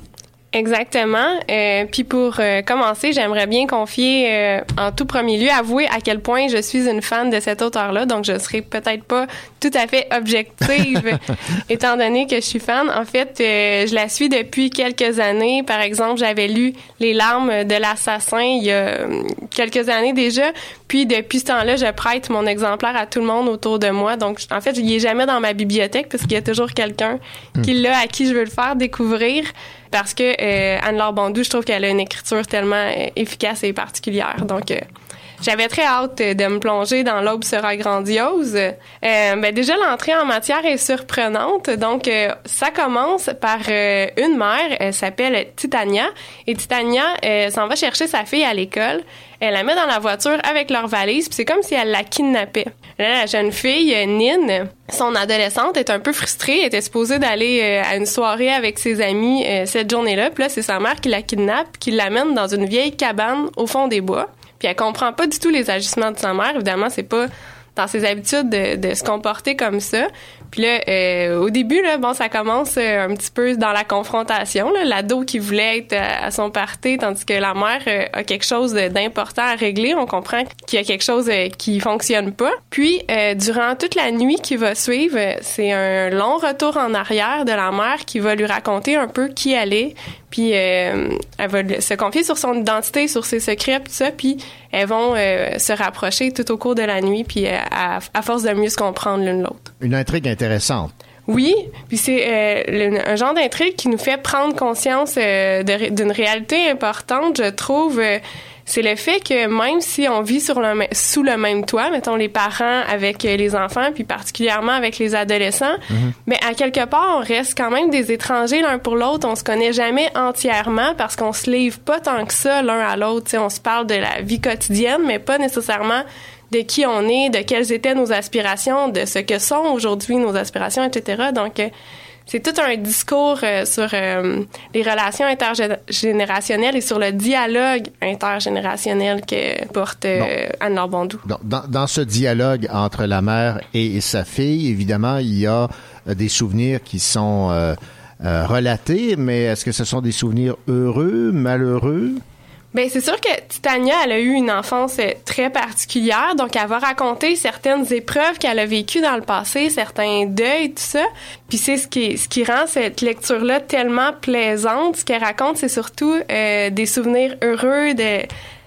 Exactement. Euh, puis pour euh, commencer, j'aimerais bien confier euh, en tout premier lieu, avouer à quel point je suis une fan de cet auteur-là. Donc, je serai peut-être pas tout à fait objective, étant donné que je suis fan. En fait, euh, je la suis depuis quelques années. Par exemple, j'avais lu Les larmes de l'assassin il y a euh, quelques années déjà. Puis depuis ce temps-là, je prête mon exemplaire à tout le monde autour de moi. Donc, en fait, il est jamais dans ma bibliothèque parce qu'il y a toujours quelqu'un qui l'a à qui je veux le faire découvrir parce que euh, Anne-Laure Bondou, je trouve qu'elle a une écriture tellement euh, efficace et particulière. Donc, euh, j'avais très hâte de me plonger dans L'aube sera grandiose. Euh, ben déjà, l'entrée en matière est surprenante. Donc, euh, ça commence par euh, une mère, elle s'appelle Titania. Et Titania euh, s'en va chercher sa fille à l'école. Elle la met dans la voiture avec leur valise, puis c'est comme si elle la kidnappait. Là, la jeune fille, euh, Nin, son adolescente, est un peu frustrée. Elle était supposée d'aller à une soirée avec ses amis cette journée-là. Puis là, c'est sa mère qui la kidnappe, qui l'amène dans une vieille cabane au fond des bois. Puis elle comprend pas du tout les agissements de sa mère. Évidemment, c'est pas dans ses habitudes de, de se comporter comme ça. Puis là, euh, au début, là, bon, ça commence euh, un petit peu dans la confrontation. L'ado qui voulait être à, à son party, tandis que la mère euh, a quelque chose d'important à régler. On comprend qu'il y a quelque chose euh, qui fonctionne pas. Puis, euh, durant toute la nuit qui va suivre, euh, c'est un long retour en arrière de la mère qui va lui raconter un peu qui elle est. Puis, euh, elle va se confier sur son identité, sur ses secrets, tout ça. Puis, elles vont euh, se rapprocher tout au cours de la nuit, puis euh, à, à force de mieux se comprendre l'une l'autre. Une intrigue intéressante. Oui, puis c'est euh, le- un genre d'intrigue qui nous fait prendre conscience euh, d'une réalité importante, je trouve. euh, c'est le fait que même si on vit sur le, mê- sous le même toit, mettons les parents avec les enfants, puis particulièrement avec les adolescents, mais à quelque part, on reste quand même des étrangers l'un pour l'autre. On se connaît jamais entièrement parce qu'on se livre pas tant que ça l'un à l'autre. On se parle de la vie quotidienne, mais pas nécessairement de qui on est, de quelles étaient nos aspirations, de ce que sont aujourd'hui nos aspirations, etc. Donc, euh, c'est tout un discours euh, sur euh, les relations intergénérationnelles et sur le dialogue intergénérationnel que porte euh, Anne-Laure Bondou. Dans, dans- dans ce dialogue entre la mère et, et sa fille, évidemment, il y a des souvenirs qui sont relatés, mais est-ce que ce sont des souvenirs heureux, malheureux? Ben c'est sûr que Titania, elle a eu une enfance euh, très particulière, donc elle va raconter certaines épreuves qu'elle a vécues dans le passé, certains deuils, tout ça. Puis c'est ce qui ce qui rend cette lecture-là tellement plaisante. Ce qu'elle raconte, c'est surtout euh, des souvenirs heureux de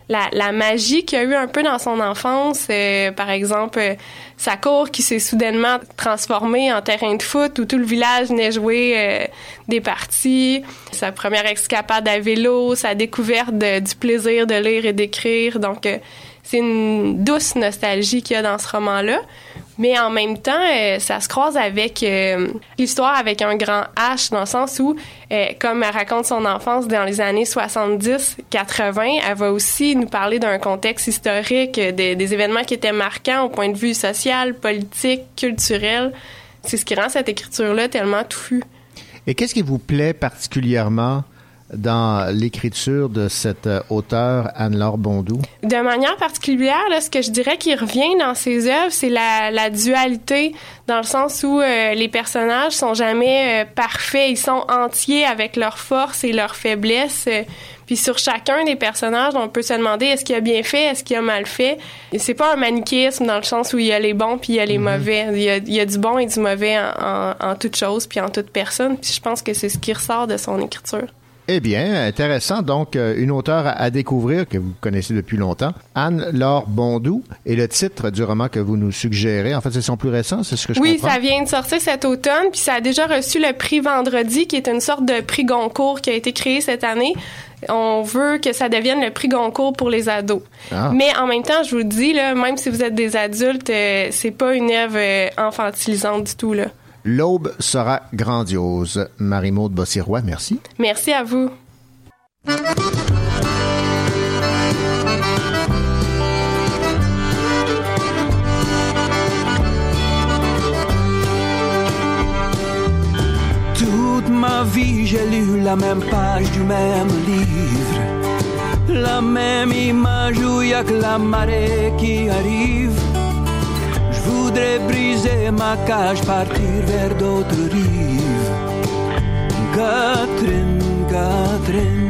la, la magie qu'il a eu un peu dans son enfance. Euh, par exemple, euh, sa cour qui s'est soudainement transformée en terrain de foot où tout le village venait jouer euh, des parties. Sa première escapade à vélo, sa découverte de- du plaisir de lire et d'écrire. Donc, euh, c'est une douce nostalgie qu'il y a dans ce roman-là. Mais en même temps, euh, ça se croise avec euh, l'histoire avec un grand H, dans le sens où, euh, comme elle raconte son enfance dans les années 70-80, elle va aussi nous parler d'un contexte historique, des événements qui étaient marquants au point de vue social, politique, culturel. C'est ce qui rend cette écriture-là tellement touffue. Et qu'est-ce qui vous plaît particulièrement dans l'écriture de cette euh, auteure Anne-Laure Bondou? De manière particulière, là, ce que je dirais qui revient dans ses œuvres, c'est la, la dualité, dans le sens où euh, les personnages sont jamais euh, parfaits, ils sont entiers avec leurs forces et leurs faiblesses. euh, puis sur chacun des personnages, on peut se demander est-ce qu'il a bien fait, est-ce qu'il a mal fait? Et c'est pas un manichéisme dans le sens où il y a les bons puis il y a les mauvais. Il y a, il y a du bon et du mauvais en, en, en toute chose puis en toute personne. Puis je pense que c'est ce qui ressort de son écriture. Eh bien, intéressant. Donc, euh, une auteure à, découvrir que vous connaissez depuis longtemps, Anne-Laure Bondou, et le titre du roman que vous nous suggérez. En fait, c'est son plus récent, c'est ce que je Oui, comprends. ça vient de sortir cet automne, puis ça a déjà reçu le prix Vendredi, qui est une sorte de prix Goncourt qui a été créé cette année. On veut que ça devienne le prix Goncourt pour les ados. Ah. Mais en même temps, je vous le dis, là, même si vous êtes des adultes, euh, c'est pas une œuvre euh, infantilisante du tout. Là. L'aube sera grandiose. Marie-Maude Bossirois, merci. Merci à vous. vie, j'ai lu la même page du même livre. La même image où y a que la marée qui arrive. Voudrais briser ma cage, partir vers d'autres rives. Catherine, Catherine.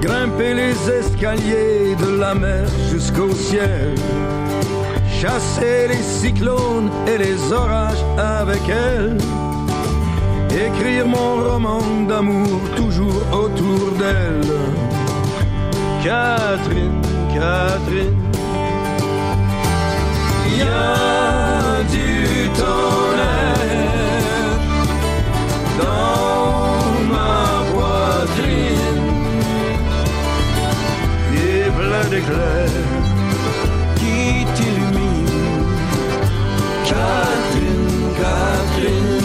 Grimper les escaliers de la mer jusqu'au ciel. Chasser les cyclones et les orages avec elle. Écrire mon roman d'amour toujours autour d'elle. Catherine, Catherine. A du tonnerre dans ma poitrine et plein d'éclairs qui t'illumine. Catherine, Catherine.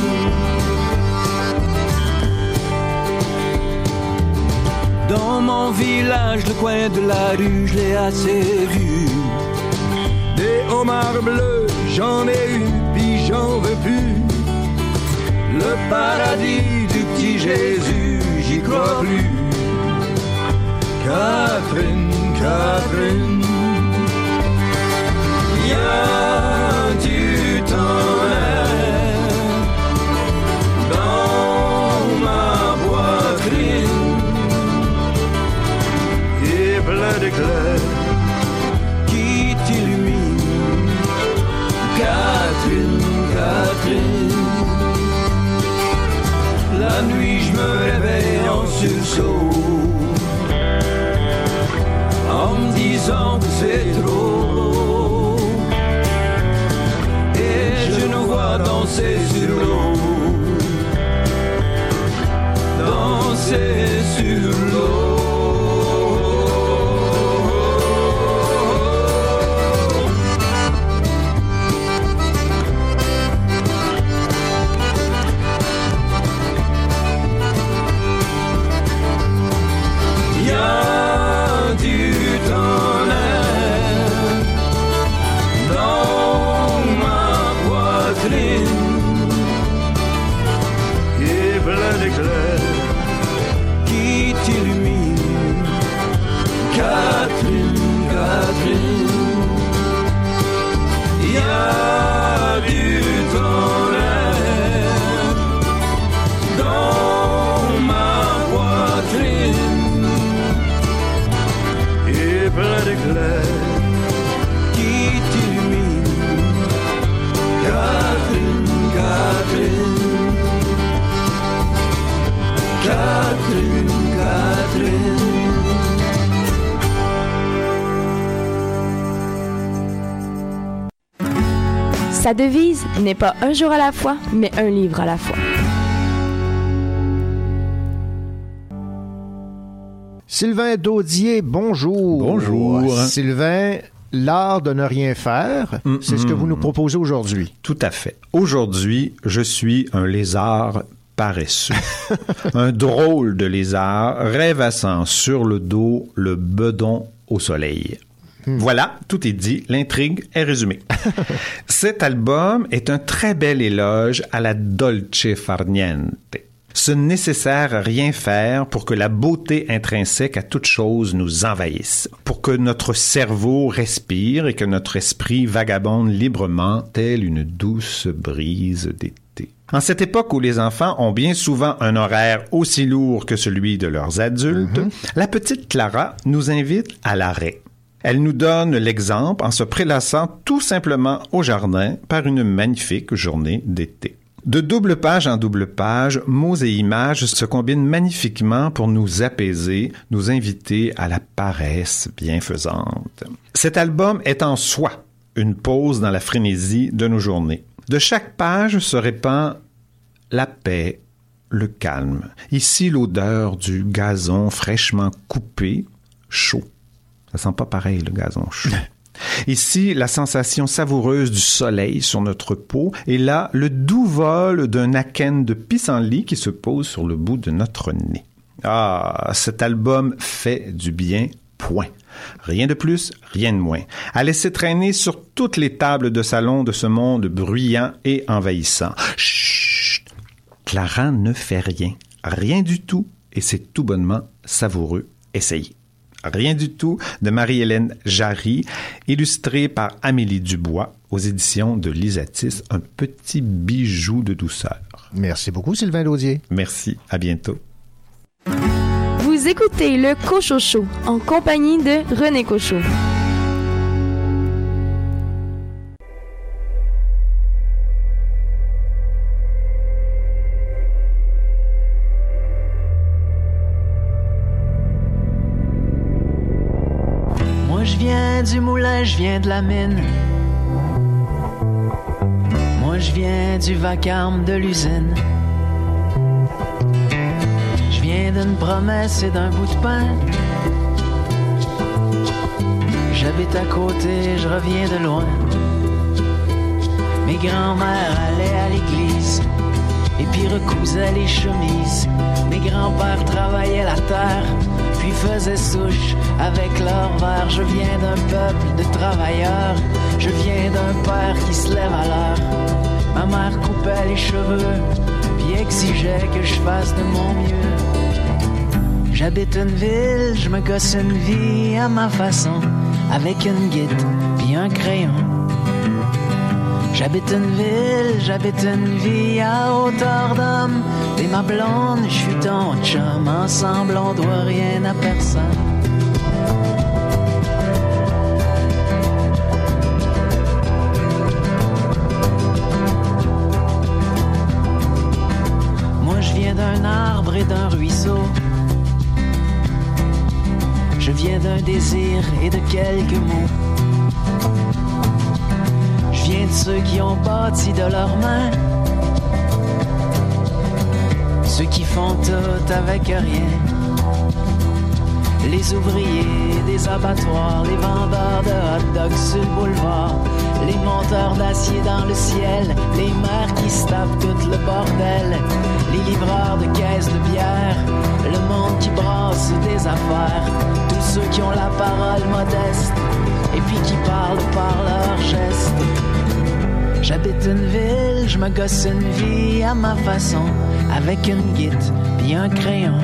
Dans mon village, le coin de la rue, je l'ai assez vu. Des homards bleus, j'en ai eu, puis j'en veux plus. Le paradis du petit Jésus, j'y crois plus. Catherine, Catherine, a du tonnerre dans ma poitrine et plein d'éclairs La nuit, je me réveille en sursaut. En me disant que c'est trop. Et je nous vois danser sur l'eau. Danser N'est pas un jour à la fois, mais un livre à la fois. Sylvain Daudier, bonjour. Bonjour. Sylvain, l'art de ne rien faire, c'est ce que vous nous proposez aujourd'hui. Tout à fait. Aujourd'hui, je suis un lézard paresseux. un drôle de lézard rêvassant sur le dos, le bedon au soleil. Voilà, tout est dit, l'intrigue est résumée. Cet album est un très bel éloge à la dolce far niente. Ce nécessaire rien faire pour que la beauté intrinsèque à toute chose nous envahisse, pour que notre cerveau respire et que notre esprit vagabonde librement, telle une douce brise d'été. En cette époque où les enfants ont bien souvent un horaire aussi lourd que celui de leurs adultes, la petite Clara nous invite à l'arrêt. Elle nous donne l'exemple en se prélassant tout simplement au jardin par une magnifique journée d'été. De double page en double page, mots et images se combinent magnifiquement pour nous apaiser, nous inviter à la paresse bienfaisante. Cet album est en soi une pause dans la frénésie de nos journées. De chaque page se répand la paix, le calme. Ici, l'odeur du gazon fraîchement coupé, chaud. Ça sent pas pareil, le gazon. Ici, la sensation savoureuse du soleil sur notre peau, et là, le doux vol d'un akène de pissenlit qui se pose sur le bout de notre nez. Ah, cet album fait du bien, point. Rien de plus, rien de moins. À laisser traîner sur toutes les tables de salon de ce monde bruyant et envahissant. Chut! Clara ne fait rien, rien du tout, et c'est tout bonnement savoureux. Essayez. Rien du tout de Marie-Hélène Jarry, illustré par Amélie Dubois aux éditions de Lisatis, un petit bijou de douceur. Merci beaucoup, Sylvain Laudier. Merci, à bientôt. Vous écoutez le Cochocho en compagnie de René Cochot. Du moulin, je viens de la mine. Moi je viens du vacarme de l'usine. Je viens d'une promesse et d'un bout de pain. J'habite à côté, je reviens de loin. Mes grands-mères allaient à l'église et puis recousaient les chemises. Mes grands-pères travaillaient la terre, puis souche avec leur verre. Je viens d'un peuple de travailleurs, je viens d'un père qui se lève à l'heure. Ma mère coupait les cheveux, puis exigeait que je fasse de mon mieux. J'habite une ville, je me gosse une vie à ma façon, avec une guide, puis un crayon. J'habite une ville, j'habite une vie à hauteur d'homme. T'es ma blonde, je suis ton chum. Ensemble, on doit rien à personne. Moi, je viens d'un arbre et d'un ruisseau. Je viens d'un désir et de quelques mots. Ceux qui ont bâti de leurs mains. Ceux qui font tout avec rien. Les ouvriers des abattoirs, les vendeurs de hot dogs sur le boulevard, les monteurs d'acier dans le ciel, les mères qui se tapent tout le bordel, les livreurs de caisses de bière, le monde qui brasse des affaires, tous ceux qui ont la parole modeste et puis qui parlent par leurs gestes. J'habite une ville, je me gosse une vie à ma façon, avec une guide puis un crayon.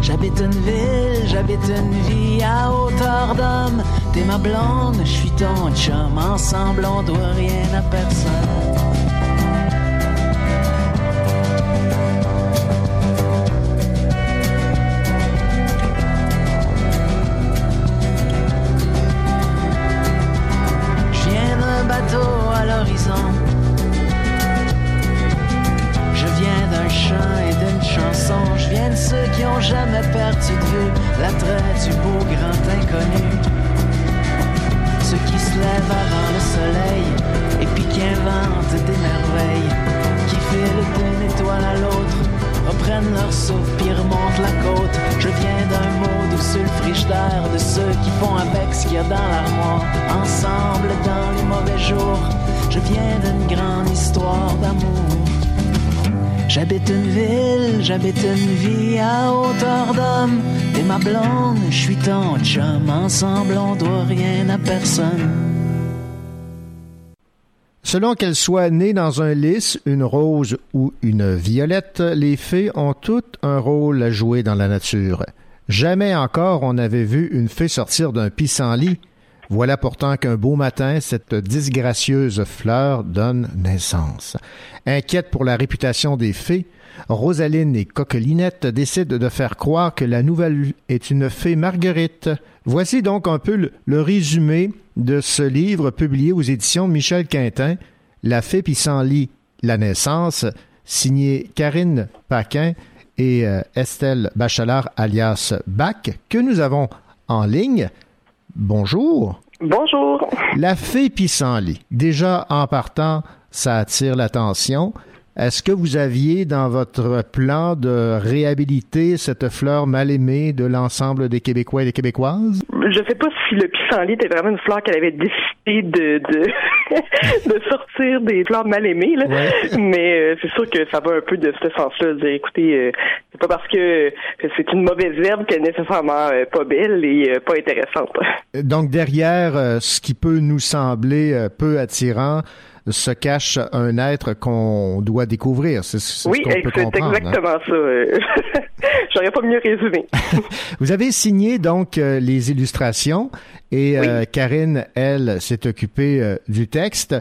J'habite une ville, j'habite une vie à hauteur d'homme. T'es ma blonde, je suis ton chum. Ensemble, on doit rien à personne. J'habite une vie à hauteur d'homme. Ma blonde, je suis ton chum. Ensemble, doit rien à personne. Selon qu'elles soient nées dans un lys, une rose ou une violette, les fées ont toutes un rôle à jouer dans la nature. Jamais encore on n'avait vu une fée sortir d'un pissenlit. Voilà pourtant qu'un beau matin, cette disgracieuse fleur donne naissance. Inquiète pour la réputation des fées, Rosaline et Coquelinette décident de faire croire que la nouvelle est une fée Marguerite. Voici donc un peu le, le résumé de ce livre publié aux éditions de Michel Quintin, La fée pissenlit, la naissance, signé Karine Paquin et euh, Estelle Bachelard alias Bach, que nous avons en ligne. Bonjour. Bonjour. La fée pissenlit. Déjà en partant, ça attire l'attention. Est-ce que vous aviez dans votre plan de réhabiliter cette fleur mal aimée de l'ensemble des Québécois et des Québécoises? Je sais pas si le pissenlit était vraiment une fleur qu'elle avait décidé de, de, de sortir des fleurs mal aimées, là. mais euh, c'est sûr que ça va un peu de ce sens-là. Écoutez, euh, c'est pas parce que c'est une mauvaise herbe qu'elle est nécessairement euh, pas belle et pas intéressante. Donc derrière ce qui peut nous sembler peu attirant, se cache un être qu'on doit découvrir. C'est ce oui, qu'on peut c'est hein. exactement ça. J'aurais pas mieux résumé. Vous avez signé donc euh, les illustrations et euh, Karine, elle, s'est occupée euh, du texte.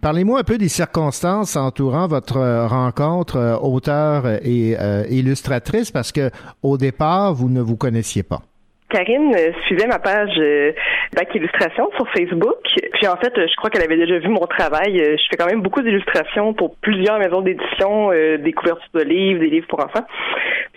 Parlez-moi un peu des circonstances entourant votre rencontre euh, auteur et illustratrice parce que au départ, vous ne vous connaissiez pas. Karine euh, suivait ma page euh, Bac Illustration sur Facebook. Puis en fait, euh, je crois qu'elle avait déjà vu mon travail. Je fais quand même beaucoup d'illustrations pour plusieurs maisons d'édition, des couvertures de livres, des livres pour enfants.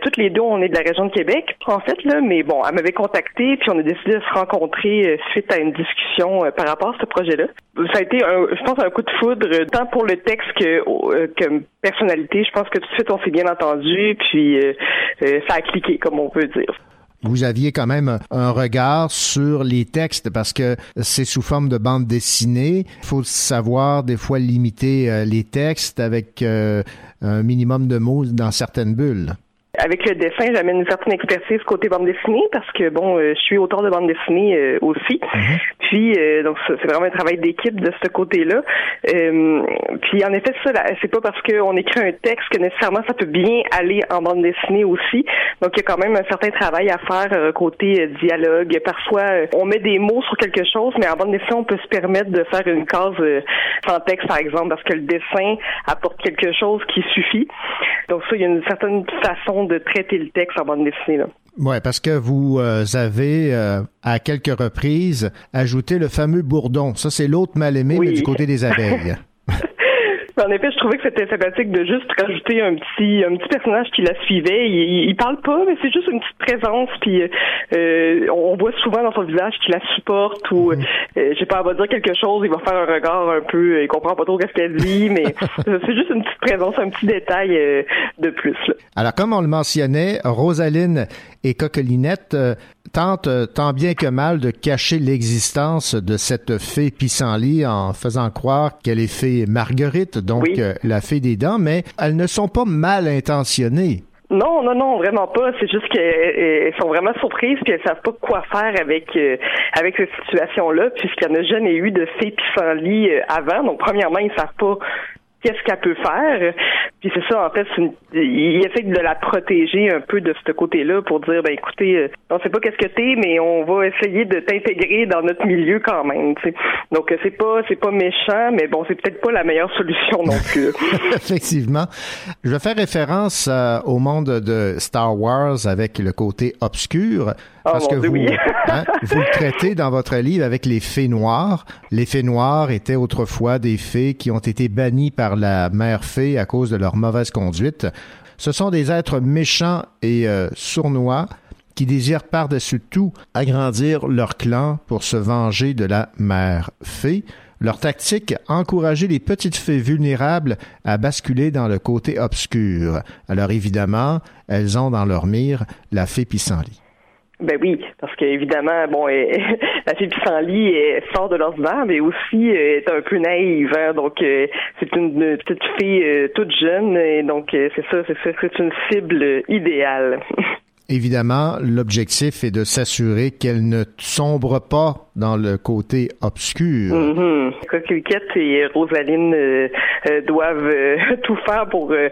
Toutes les deux, on est de la région de Québec, en fait, là, mais bon, elle m'avait contacté, puis on a décidé de se rencontrer suite à une discussion par rapport à ce projet-là. Ça a été, un, je pense, un coup de foudre, tant pour le texte que, que personnalité. Je pense que tout de suite, on s'est bien entendu, puis euh, ça a cliqué, comme on peut dire. Vous aviez quand même un regard sur les textes parce que c'est sous forme de bande dessinée. Il faut savoir des fois limiter euh, les textes avec euh, un minimum de mots dans certaines bulles. Avec le dessin, j'amène une certaine expertise côté bande dessinée parce que bon, euh, je suis auteur de bande dessinée euh, aussi. Puis euh, donc c'est vraiment un travail d'équipe de ce côté-là. Euh, puis en effet, ça, c'est pas parce qu'on écrit un texte que nécessairement ça peut bien aller en bande dessinée aussi. Donc il y a quand même un certain travail à faire euh, côté dialogue. Parfois, on met des mots sur quelque chose, mais en bande dessinée, on peut se permettre de faire une case euh, sans texte, par exemple, parce que le dessin apporte quelque chose qui suffit. Donc ça, il y a une certaine façon de traiter le texte en bande dessinée. Là. Ouais, parce que vous euh, avez euh, à quelques reprises ajouté le fameux bourdon. Ça, c'est l'autre mal aimé, mais du côté des abeilles. En effet, je trouvais que c'était sympathique de juste rajouter un petit un petit personnage qui la suivait. Il, il, il parle pas, mais c'est juste une petite présence. Puis euh, on voit souvent dans son visage qu'il la supporte ou euh, je sais pas, elle va dire quelque chose, il va faire un regard un peu, il comprend pas trop qu'est-ce qu'elle dit, mais c'est juste une petite présence, un petit détail euh, de plus. Là. Alors, comme on le mentionnait, Rosaline et Coquelinette euh, tentent euh, tant bien que mal de cacher l'existence de cette fée pissenlit en faisant croire qu'elle est fée Marguerite, donc euh, la fée des dents, mais elles ne sont pas mal intentionnées. Non, non, non, vraiment pas. C'est juste qu'elles sont vraiment surprises puis elles savent pas quoi faire avec euh, avec cette situation-là, puisqu'il n'y en a jamais eu de fée pissenlit euh, avant. Donc, premièrement, ils savent pas qu'est-ce qu'elle peut faire. Puis c'est ça, en fait, une, il essaie de la protéger un peu de ce côté-là pour dire, ben écoutez, euh, on sait pas qu'est-ce que t'es, mais on va essayer de t'intégrer dans notre milieu quand même. Donc euh, c'est pas c'est pas méchant, mais bon, c'est peut-être pas la meilleure solution non plus. Effectivement. Je vais faire référence euh, au monde de Star Wars avec le côté obscur. Oh, Parce que Dieu, vous, oui. hein, vous le traitez dans votre livre avec les fées noires. Les fées noires étaient autrefois des fées qui ont été bannies par la mère fée à cause de leur mauvaise conduite. Ce sont des êtres méchants et euh, sournois qui désirent par-dessus tout agrandir leur clan pour se venger de la mère fée. Leur tactique, encourager les petites fées vulnérables à basculer dans le côté obscur. Alors évidemment, elles ont dans leur mire la fée pissenlit. Ben oui, parce qu'évidemment, bon, la fille pissenlit est sort de l'ordinaire, mais aussi euh, est un peu naïve. hein. donc, euh, c'est une, petite fille euh, toute jeune, et donc c'est ça, c'est ça, c'est une cible idéale. Évidemment, l'objectif est de s'assurer qu'elle ne sombre pas dans le côté obscur. Mhm. Coqueliquette et Rosaline euh, euh, doivent euh, tout faire pour euh,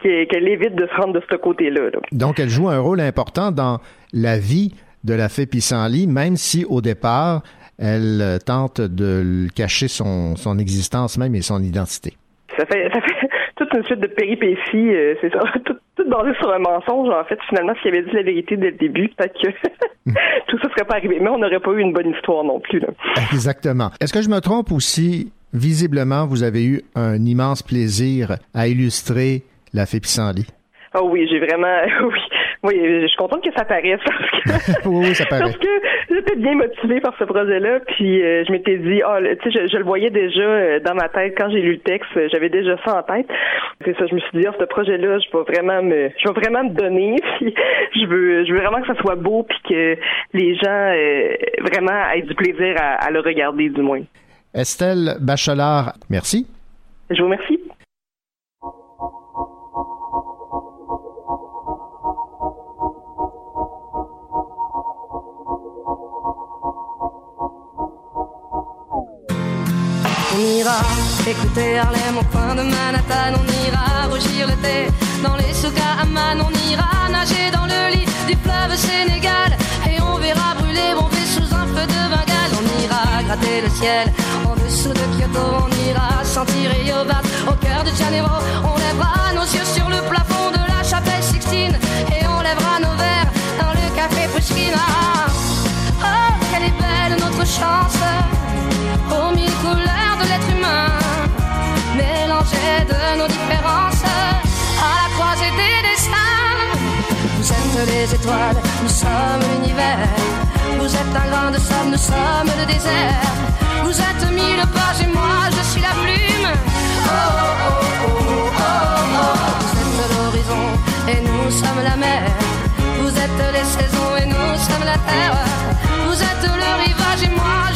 qu'elle évite de se rendre de ce côté-là. là. Donc, elle joue un rôle important dans la vie de la fée pissenlit, même si au départ, elle euh, tente de cacher son, son existence même et son identité. Ça fait, ça fait toute une suite de péripéties, euh, c'est ça, tout, tout basé sur un mensonge. En fait, finalement, s'il avait dit la vérité dès le début, peut-être que tout ça serait pas arrivé. Mais on n'aurait pas eu une bonne histoire non plus. Là. Exactement. Est-ce que je me trompe aussi? Visiblement, vous avez eu un immense plaisir à illustrer la fée pissenlit? Ah oui, j'ai vraiment, oui, oui, je suis contente que ça paraisse parce que, oui, oui, ça paraît. parce que j'étais bien motivée par ce projet-là, puis euh, je m'étais dit, ah, tu sais, je, je le voyais déjà euh, dans ma tête quand j'ai lu le texte, euh, j'avais déjà ça en tête. C'est ça, je me suis dit, ah, ce projet-là, je vais vraiment me, je vais vraiment me donner, puis je veux, je veux vraiment que ça soit beau, puis que les gens euh, vraiment aient du plaisir à, à le regarder, du moins. Estelle Bachelard, merci. Je vous remercie. On ira Écoutez Harlem au coin de Manhattan, on ira rougir le thé. Dans les Amman, on ira nager dans le lit du fleuve Sénégal. Et on verra brûler bomber sous un feu de Bengale. On ira gratter le ciel en dessous de Kyoto. On ira sentir Yobat au cœur de Janeiro. On lèvera nos yeux sur le plafond de la chapelle Sixtine. Et on lèvera nos verres dans le café Pushkina. Oh, quelle est belle notre chance l'être humain, mélangées de nos différences à la croisée des destins. Vous êtes les étoiles, nous sommes l'univers. Vous êtes un grain de sable, nous sommes le désert. Vous êtes mille pages et moi je suis la plume. Oh, oh, oh, oh, oh. Vous êtes l'horizon et nous sommes la mer. Vous êtes les saisons et nous sommes la terre. Vous êtes le rivage et moi je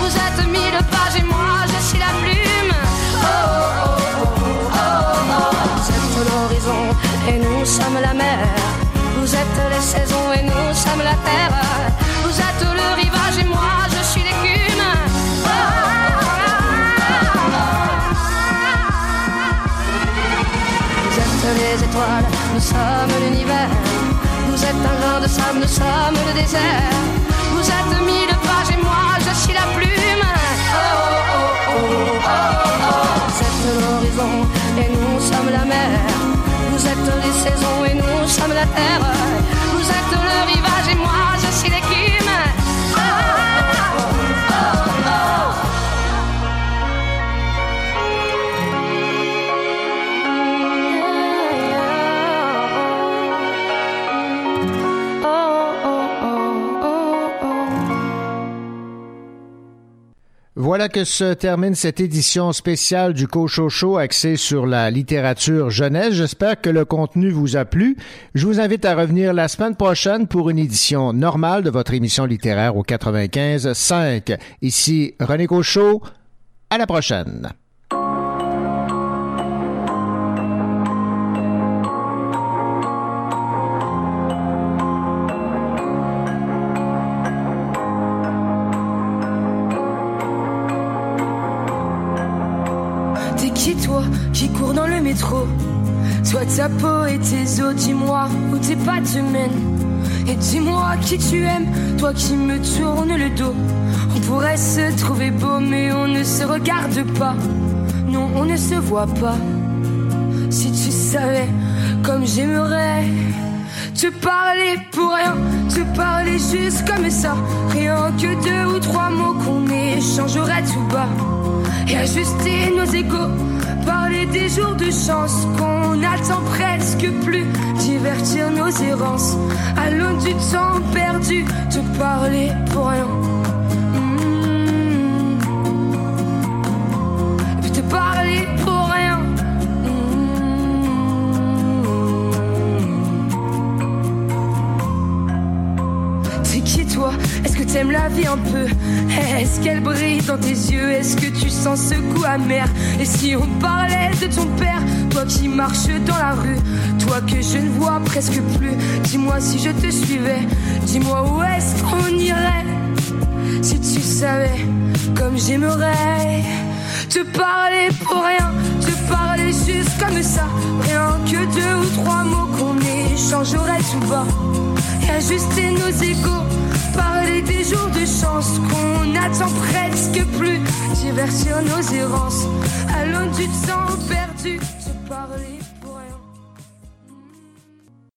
Vous êtes mille pages et moi je suis la plume. Oh, oh, oh, oh, oh, oh. Vous êtes l'horizon et nous sommes la mer. Vous êtes les saisons et nous sommes la terre. Vous êtes le rivage et moi je suis l'écume. Oh, Vous êtes les étoiles, nous sommes l'univers. Vous êtes un grain de sable, nous sommes le désert. Vous êtes mille nous sommes la terre. Vous êtes le rivage Voilà que se termine cette édition spéciale du Cochocho axée sur la littérature jeunesse. J'espère que le contenu vous a plu. Je vous invite à revenir la semaine prochaine pour une édition normale de votre émission littéraire au 95 5. Ici René Cochot. À la prochaine. Qui tu aimes, toi qui me tournes le dos. On pourrait se trouver beau, mais on ne se regarde pas. Non, on ne se voit pas. Si tu savais comme j'aimerais te parler pour rien, te parler juste comme ça. Rien que deux ou trois mots qu'on échangerait tout bas. Et ajuster nos égaux, parler des jours de chance qu'on attend presque plus. Divertir nos errances à l'aune du temps perdu, te parler pour rien. T'aimes la vie un peu. Est-ce qu'elle brille dans tes yeux? Est-ce que tu sens ce goût amer? Et si on parlait de ton père Toi qui marches dans la rue Toi que je ne vois presque plus Dis-moi si je te suivais. Dis-moi où est-ce qu'on irait? Si tu savais comme j'aimerais Te parler pour rien Te parler juste comme ça. Rien que deux ou trois mots qu'on échangerait et ajuster nos égaux. Parler des jours de chance qu'on attend presque plus. Divertir nos errances à l'aune du temps perdu.